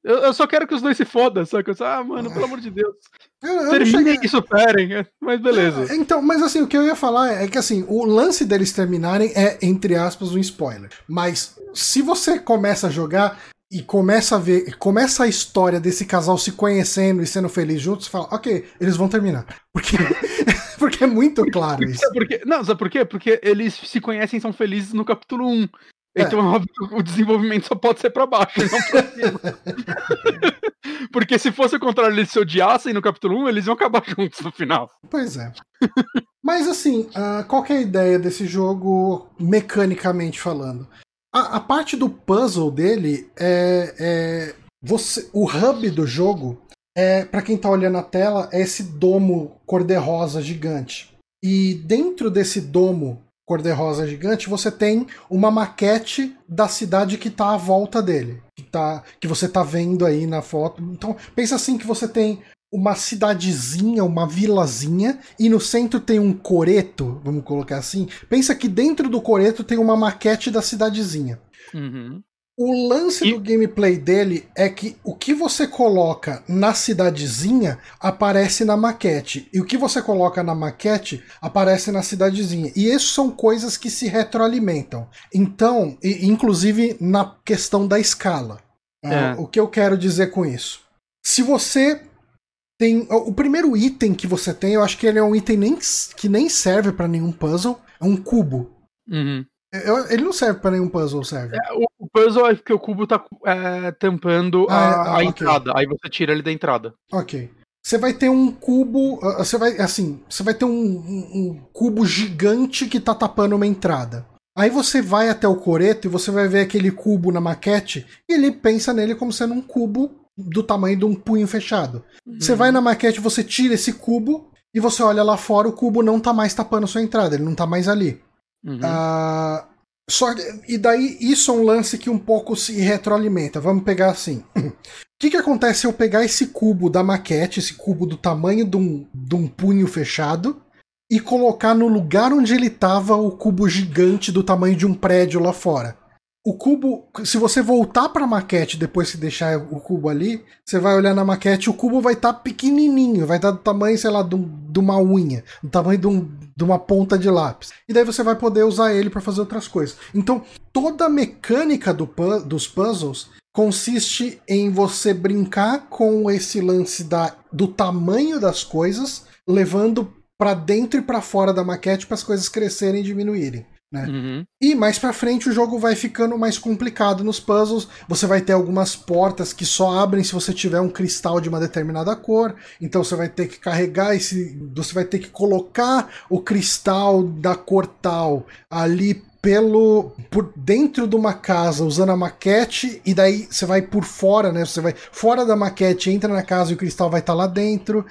Eu, eu só quero que os dois se fodam, saca? Ah, mano, pelo amor de Deus. Eu, Terminem cheguei- e superem. é, Mas beleza. É, Então, mas assim, o que eu ia falar é que assim, o lance deles terminarem é, entre aspas, um spoiler. Mas se você começa a jogar e começa a ver, começa a história desse casal se conhecendo e sendo feliz juntos, você fala, ok, eles vão terminar. Porque, porque é muito claro isso. Não, sabe por quê? Porque eles se conhecem e são felizes no capítulo 1. É. Então, que o desenvolvimento só pode ser pra baixo, não pra cima. Porque se fosse o contrário, eles se odiassem no capítulo 1, eles iam acabar juntos no final. Pois é. Mas assim, ah, qual é a ideia desse jogo mecanicamente falando? A, a parte do puzzle dele é, é você, o hub do jogo é para quem tá olhando a tela é esse domo cor-de-rosa gigante. E dentro desse domo cor-de-rosa gigante você tem uma maquete da cidade que tá à volta dele, que tá que você tá vendo aí na foto. Então pensa assim que você tem uma cidadezinha, uma vilazinha, e no centro tem um coreto, vamos colocar assim. Pensa que dentro do coreto tem uma maquete da cidadezinha. Uhum. O lance E- do gameplay dele é que o que você coloca na cidadezinha aparece na maquete. E o que você coloca na maquete aparece na cidadezinha. E isso são coisas que se retroalimentam. Então, e- inclusive na questão da escala. Ah, É. o que eu quero dizer com isso? Se você tem. O primeiro item que você tem, eu acho que ele é um item nem, que nem serve pra nenhum puzzle. É um cubo. Uhum. Eu- ele não serve pra nenhum puzzle, serve. É, O, o puzzle é que o cubo tá é, tampando Ah, a, é? Ah, a ok. entrada. Aí você tira ele da entrada. Ok. Você vai ter um cubo. ah, Você vai. Assim. Você vai ter um, um- um cubo gigante que tá tapando uma entrada. Aí você vai até o coreto e você vai ver aquele cubo na maquete e ele pensa nele como sendo um cubo do tamanho de um punho fechado. Você Uhum. vai na maquete, você tira esse cubo e você olha lá fora, o cubo não tá mais tapando sua entrada, ele não tá mais ali. Uhum. Ah, só e daí isso é um lance que um pouco se retroalimenta. Vamos pegar assim. O que, que acontece se eu pegar esse cubo da maquete, esse cubo do tamanho de um, de um punho fechado, e colocar no lugar onde ele tava o cubo gigante do tamanho de um prédio lá fora? O cubo, se você voltar para a maquete depois que deixar o cubo ali, você vai olhar na maquete, o cubo vai estar tá pequenininho, vai estar tá do tamanho, sei lá, de, de uma unha, do tamanho de, um, de, uma ponta de lápis. E daí você vai poder usar ele para fazer outras coisas. Então, toda a mecânica do, dos puzzles consiste em você brincar com esse lance da, do tamanho das coisas, levando para dentro e para fora da maquete para as coisas crescerem e diminuírem. Né? Uhum. E mais para frente o jogo vai ficando mais complicado nos puzzles. Você vai ter algumas portas que só abrem se você tiver um cristal de uma determinada cor. Então você vai ter que carregar esse, você vai ter que colocar o cristal da cor tal ali pelo por dentro de uma casa usando a maquete e daí você vai por fora, né? Você vai fora da maquete, entra na casa e o cristal vai estar tá lá dentro.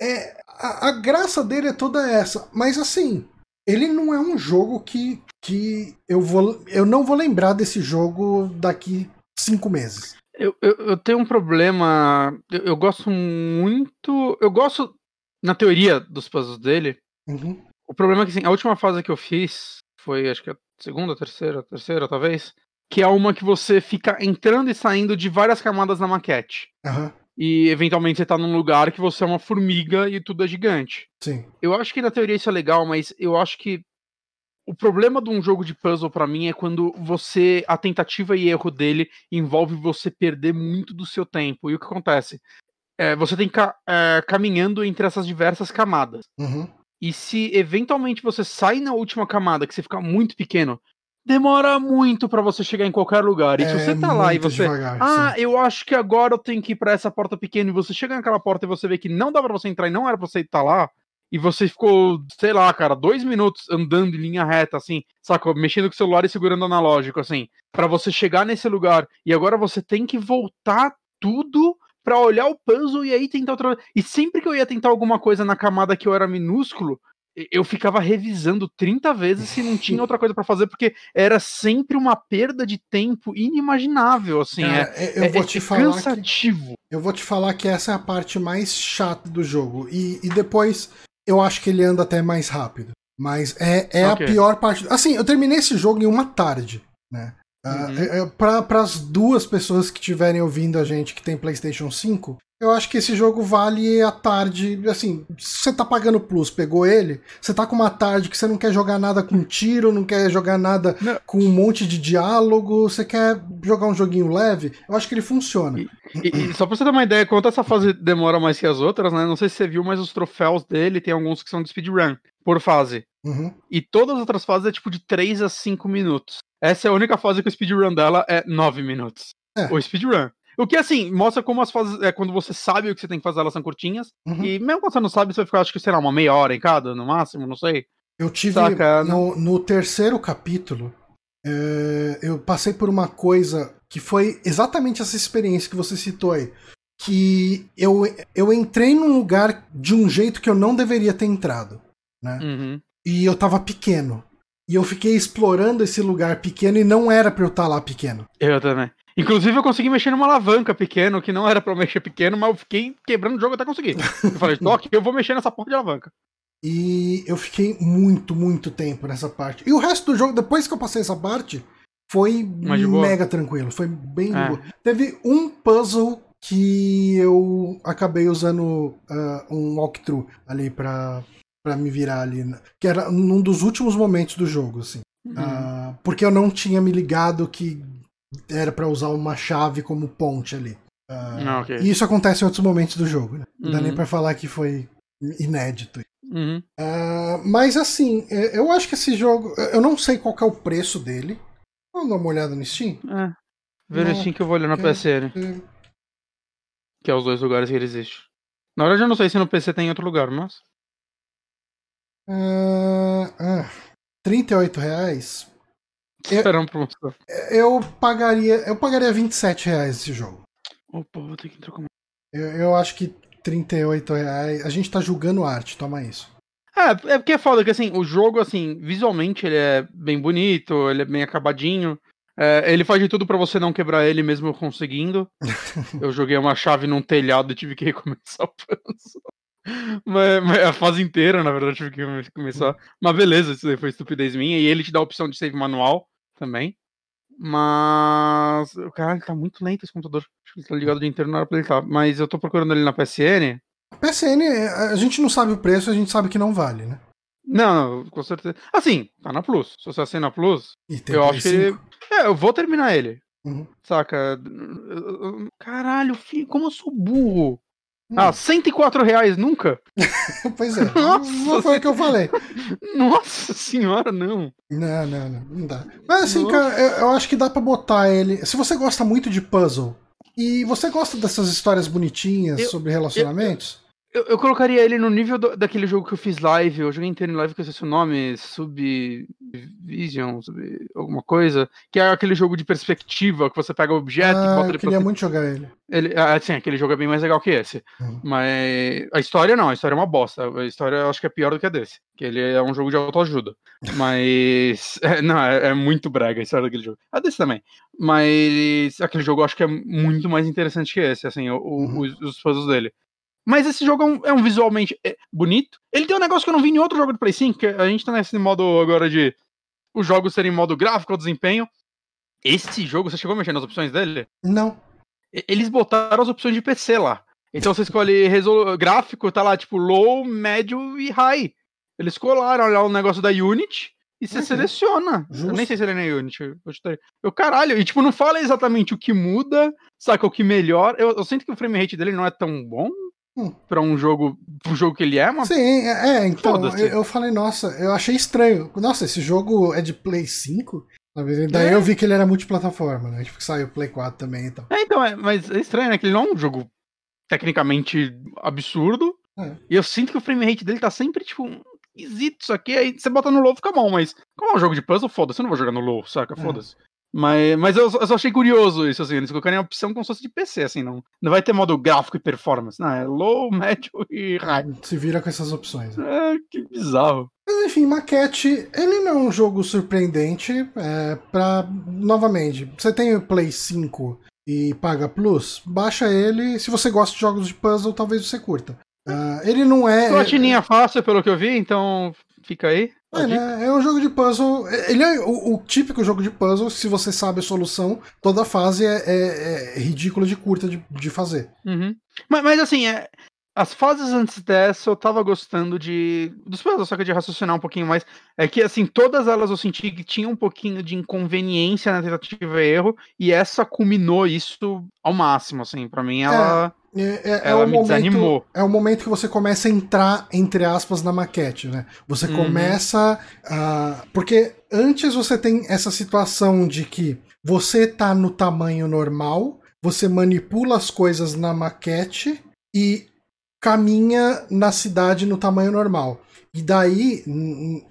É a, a graça dele é toda essa, mas assim, ele não é um jogo que, que eu, vou, eu não vou lembrar desse jogo daqui cinco meses. Eu, eu, eu tenho um problema. Eu, eu, gosto muito. Eu gosto, na teoria, dos puzzles dele. Uhum. O problema é que assim, a última fase que eu fiz foi, acho que a segunda, terceira, terceira, talvez. Que é uma que você fica entrando e saindo de várias camadas na maquete. Uhum e eventualmente você tá num lugar que você é uma formiga e tudo é gigante. Sim. Eu acho que na teoria isso é legal, mas eu acho que o problema de um jogo de puzzle para mim é quando você a tentativa e erro dele envolve você perder muito do seu tempo. E o que acontece? É, você tem que é, caminhando entre essas diversas camadas. Uhum. E se eventualmente você sai na última camada, que você fica muito pequeno, demora muito para você chegar em qualquer lugar. E é, se você tá lá e você. Devagar, ah, sim. eu acho que agora eu tenho que ir pra essa porta pequena e você chega naquela porta e você vê que não dá para você entrar e não era pra você estar lá. E você ficou, sei lá, cara, dois minutos andando em linha reta, assim, sacou? Mexendo com o celular e segurando analógico, assim, para você chegar nesse lugar. E agora você tem que voltar tudo para olhar o puzzle e aí tentar outra E sempre que eu ia tentar alguma coisa na camada que eu era minúsculo, eu ficava revisando 30 vezes se não tinha outra coisa para fazer, porque era sempre uma perda de tempo inimaginável, assim, Cara, é, eu é, vou é, te falar cansativo. Que, eu vou te falar que essa é a parte mais chata do jogo, e, e depois eu acho que ele anda até mais rápido, mas é, é okay. a pior parte. Assim, eu terminei esse jogo em uma tarde, né? Ah, uhum. Uh, para as duas pessoas que estiverem ouvindo a gente que tem PlayStation 5, eu acho que esse jogo vale a tarde. Assim, se você tá pagando plus, pegou ele, você tá com uma tarde que você não quer jogar nada com tiro, não quer jogar nada não. com um monte de diálogo, você quer jogar um joguinho leve, eu acho que ele funciona. E, e, e só pra você ter uma ideia, quanto essa fase demora mais que as outras, né? Não sei se você viu, mas os troféus dele tem alguns que são de speedrun por fase. Uhum. E todas as outras fases é tipo de 3 a 5 minutos. Essa é a única fase que o speedrun dela é 9 minutos. É. O speedrun. O que, assim, mostra como as fases. É, quando você sabe o que você tem que fazer, elas são curtinhas. Uhum. E mesmo quando você não sabe, você vai ficar, acho que, sei lá, uma meia hora em cada, no máximo, não sei. Eu tive. Saca, no, no terceiro capítulo, é, eu passei por uma coisa que foi exatamente essa experiência que você citou aí. Que eu, eu entrei num lugar de um jeito que eu não deveria ter entrado. Né? Uhum. E eu tava pequeno. E eu fiquei explorando esse lugar pequeno e não era pra eu estar tá lá pequeno. Eu também. Inclusive, eu consegui mexer numa alavanca pequeno, que não era pra eu mexer pequeno, mas eu fiquei quebrando o jogo até conseguir. Eu falei, toque, eu vou mexer nessa porra de alavanca. E eu fiquei muito, muito tempo nessa parte. E o resto do jogo, depois que eu passei essa parte, foi mega tranquilo. Foi bem é. boa. Teve um puzzle que eu acabei usando uh, um walkthrough ali pra, pra me virar ali. Que era num dos últimos momentos do jogo, assim. Uhum. Uh, porque eu não tinha me ligado que era para usar uma chave como ponte ali. Uh, ah, okay. E isso acontece em outros momentos do jogo, né? Não uhum. dá nem uhum. pra falar que foi inédito. Uhum. Uh, mas assim, é, eu acho que esse jogo. Eu não sei qual é o preço dele. Vamos dar uma olhada no Steam? É. Ver no Steam que eu vou olhar na PC. Né? Que é os dois lugares que ele existe. Na verdade, eu não sei se no PC tem outro lugar, mas. Uh, uh, 38 reais Esperando promoção. Eu pagaria. Eu pagaria 27 reais esse jogo. Opa, vou ter que entrar com. Eu, eu acho que 38 reais. A gente tá julgando arte, toma isso. É, é porque é foda que assim, o jogo, assim, visualmente ele é bem bonito, ele é bem acabadinho. É, ele faz de tudo para você não quebrar ele mesmo conseguindo. eu joguei uma chave num telhado e tive que recomeçar o puzzle. Mas, mas, a fase inteira, na verdade, tive que começar. Mas beleza, isso aí foi estupidez minha. E ele te dá a opção de save manual também. Mas. Caralho, tá muito lento esse computador. Acho que ele tá ligado o dia inteiro, não era pra ele estar. Mas eu tô procurando ele na PSN. PSN, a gente não sabe o preço, a gente sabe que não vale, né? Não, não, com certeza. Assim, tá na Plus. Se você assina a Plus, eu acho que. 5. É, eu vou terminar ele. Uhum. Saca? Caralho, filho, como eu sou burro. Ah, 104 reais nunca? Pois é, Nossa não foi o que eu falei. Nossa senhora, não. Não, não, não, não dá. Mas assim, Nossa. cara, eu, eu acho que dá pra botar ele. Se você gosta muito de puzzle e você gosta dessas histórias bonitinhas Eu- sobre relacionamentos, Eu, eu colocaria ele no nível do- daquele jogo que eu fiz live. Eu joguei inteiro em live que eu sei o nome. Subvision, sub, alguma coisa. Que é aquele jogo de perspectiva que você pega o objeto e ah, bota eu ele queria pra muito jogar ele. Ele, ah, sim, aquele jogo é bem mais legal que esse. Uhum. Mas a história não, a história é uma bosta. A história eu acho que é pior do que a desse. Que ele é um jogo de autoajuda. Mas. é, não, é, é muito brega a história daquele jogo. A desse também. Mas aquele jogo eu acho que é muito mais interessante que esse, assim, o- o- Uhum. os, os puzzles dele. Mas esse jogo é um, é um visualmente é, bonito. Ele tem um negócio que eu não vi em outro jogo de Play 5, que a gente tá nesse modo agora de os jogos serem modo gráfico ou desempenho. Esse jogo, você chegou a mexer nas opções dele? Não. Eles botaram as opções de PC lá. Então você escolhe resolu... gráfico, tá lá tipo low, médio e high. Eles colaram lá o negócio da Unity e você Ok. seleciona. Eu Justo. nem sei se ele é na Unity. Eu, chutaria. eu caralho, e tipo, não fala exatamente o que muda, saca o que melhor. Eu, eu sinto que o frame rate dele não é tão bom Hum. pra um jogo, pro jogo que ele é, mas Sim, é, é, então, eu, eu falei, nossa, eu achei estranho. Nossa, esse jogo é de Play 5? Sabe? Daí É. eu vi que ele era multiplataforma, né? Tipo, que saiu Play 4 também e tal. É, então, é, mas é estranho, né? Que ele não é um jogo tecnicamente absurdo. É. E eu sinto que o frame rate dele tá sempre, tipo, esquisito isso aqui. Aí você bota no low, fica bom, mas como é um jogo de puzzle, foda-se, eu não vou jogar no low, saca? É. Foda-se. Mas, mas eu, só- eu só achei curioso isso, assim, eles colocarem a opção como se fosse de PC, assim, não, não vai ter modo gráfico e performance, não, é low, médio e high. Se vira com essas opções. né? É, que bizarro. Mas enfim, Maquete, ele não é um jogo surpreendente. É, pra, novamente, você tem o Play 5 e paga Plus, baixa ele. Se você gosta de jogos de puzzle, talvez você curta. Ah, ele não é. Platininha fácil, pelo que eu vi, então fica aí. É, é um jogo de puzzle. Ele é o, o típico jogo de puzzle. Se você sabe a solução, toda fase é, é, é ridícula de curta de, de fazer. Uhum. Mas, mas assim, é, as fases antes dessa eu tava gostando de. Dos puzzles, só que de raciocinar um pouquinho mais. É que, assim, todas elas eu senti que tinha um pouquinho de inconveniência na tentativa e erro, e essa culminou isso ao máximo, assim. Pra mim, ela. É, é, é Ela o me momento, desanimou. é o momento que você começa a entrar, entre aspas, na maquete, né? Você Uhum. começa a. Porque antes você tem essa situação de que você tá no tamanho normal, você manipula as coisas na maquete e caminha na cidade no tamanho normal. E daí,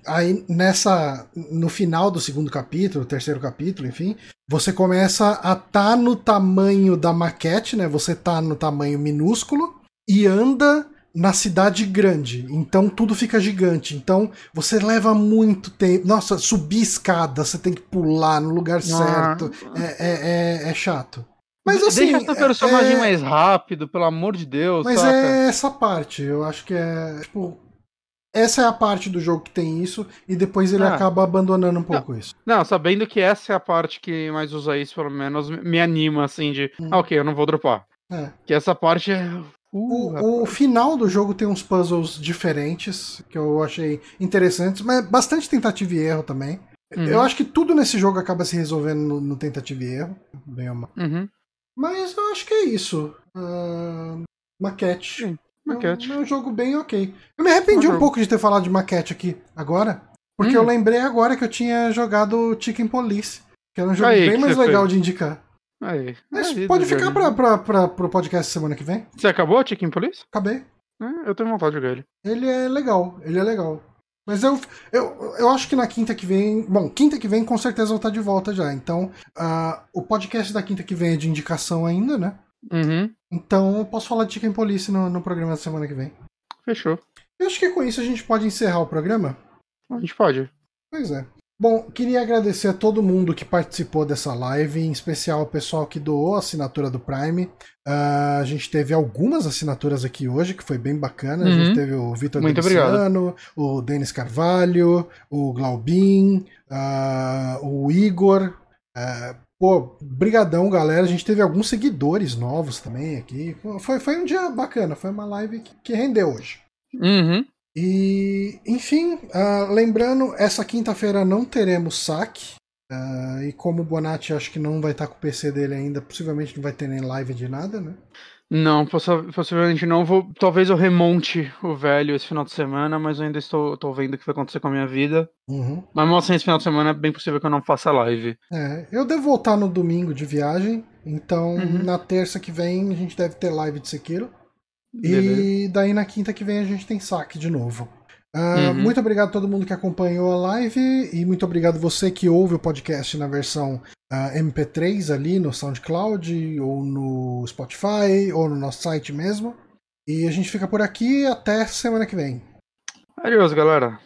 aí nessa, no final do segundo capítulo, terceiro capítulo, enfim, você começa a tá no tamanho da maquete, né? Você tá no tamanho minúsculo e anda na cidade grande. Então tudo fica gigante. Então você leva muito tempo. Nossa, subir escada, você tem que pular no lugar certo. É, é, é, é chato. Mas assim. Deixa essa personagem é- mais rápido, pelo amor de Deus, mas saca? é essa parte, eu acho que é. Tipo, essa é a parte do jogo que tem isso, e depois ele Ah. acaba abandonando um pouco isso. Não, sabendo que essa é a parte que mais usa isso, pelo menos, me- anima, assim, de. Hum. Ah, ok, eu não vou dropar. É. Que essa parte é. Uh, O, o final do jogo tem uns puzzles diferentes, que eu achei interessantes, mas bastante tentativa e erro também. Uhum. Eu acho que tudo nesse jogo acaba se resolvendo no, no tentativa e erro. Bem ou mal. Uhum. Mas eu acho que é isso. Ah, maquete. Sim, maquete. É um, é um jogo bem ok. Eu me arrependi um jogo. pouco de ter falado de maquete aqui agora, porque Hum. eu lembrei agora que eu tinha jogado Chicken Police, que era um jogo Aí, bem mais legal fez? de indicar. Aí. Mas aí, pode ficar pra, pra, pra, pro podcast semana que vem. Você acabou o Chicken Police? Acabei. É, eu tenho vontade de jogar ele. Ele é legal, ele é legal. Mas eu, eu, eu acho que na quinta que vem. Bom, quinta que vem com certeza eu vou estar de volta já. Então, ah, o podcast da quinta que vem é de indicação ainda, né? Uhum. Então eu posso falar de Chicken Police no, no programa da semana que vem. Fechou. Eu acho que com isso a gente pode encerrar o programa. A gente pode. Pois é. Bom, queria agradecer a todo mundo que participou dessa live, em especial o pessoal que doou a assinatura do Prime. Ah, a gente teve algumas assinaturas aqui hoje, que foi bem bacana. A gente Uhum. teve o Vitor Muito Deniciano, o Denis Carvalho, o Glaubin, ah, o Igor, É, pô, brigadão, galera. A gente teve alguns seguidores novos também aqui. Foi, foi um dia bacana, foi uma live que, que rendeu hoje. Uhum. E, enfim, uh, lembrando, essa quinta-feira não teremos saque. Uh, e como o Bonatti acho que não vai estar com o PC dele ainda, possivelmente não vai ter nem live de nada, né? Não, possivelmente não. Vou, talvez eu remonte o velho esse final de semana, mas ainda estou, estou vendo o que vai acontecer com a minha vida. Uhum. Mas mesmo assim, esse final de semana é bem possível que eu não faça live. É, eu devo voltar no domingo de viagem, então uhum. na terça que vem a gente deve ter live de Sekiro. E daí na quinta que vem a gente tem saque de novo. Uh, uhum. Muito obrigado a todo mundo que acompanhou a live e muito obrigado você que ouve o podcast na versão uh, ah, MP3 ali no SoundCloud ou no Spotify ou no nosso site mesmo. E a gente fica por aqui até semana que vem. Adeus, galera.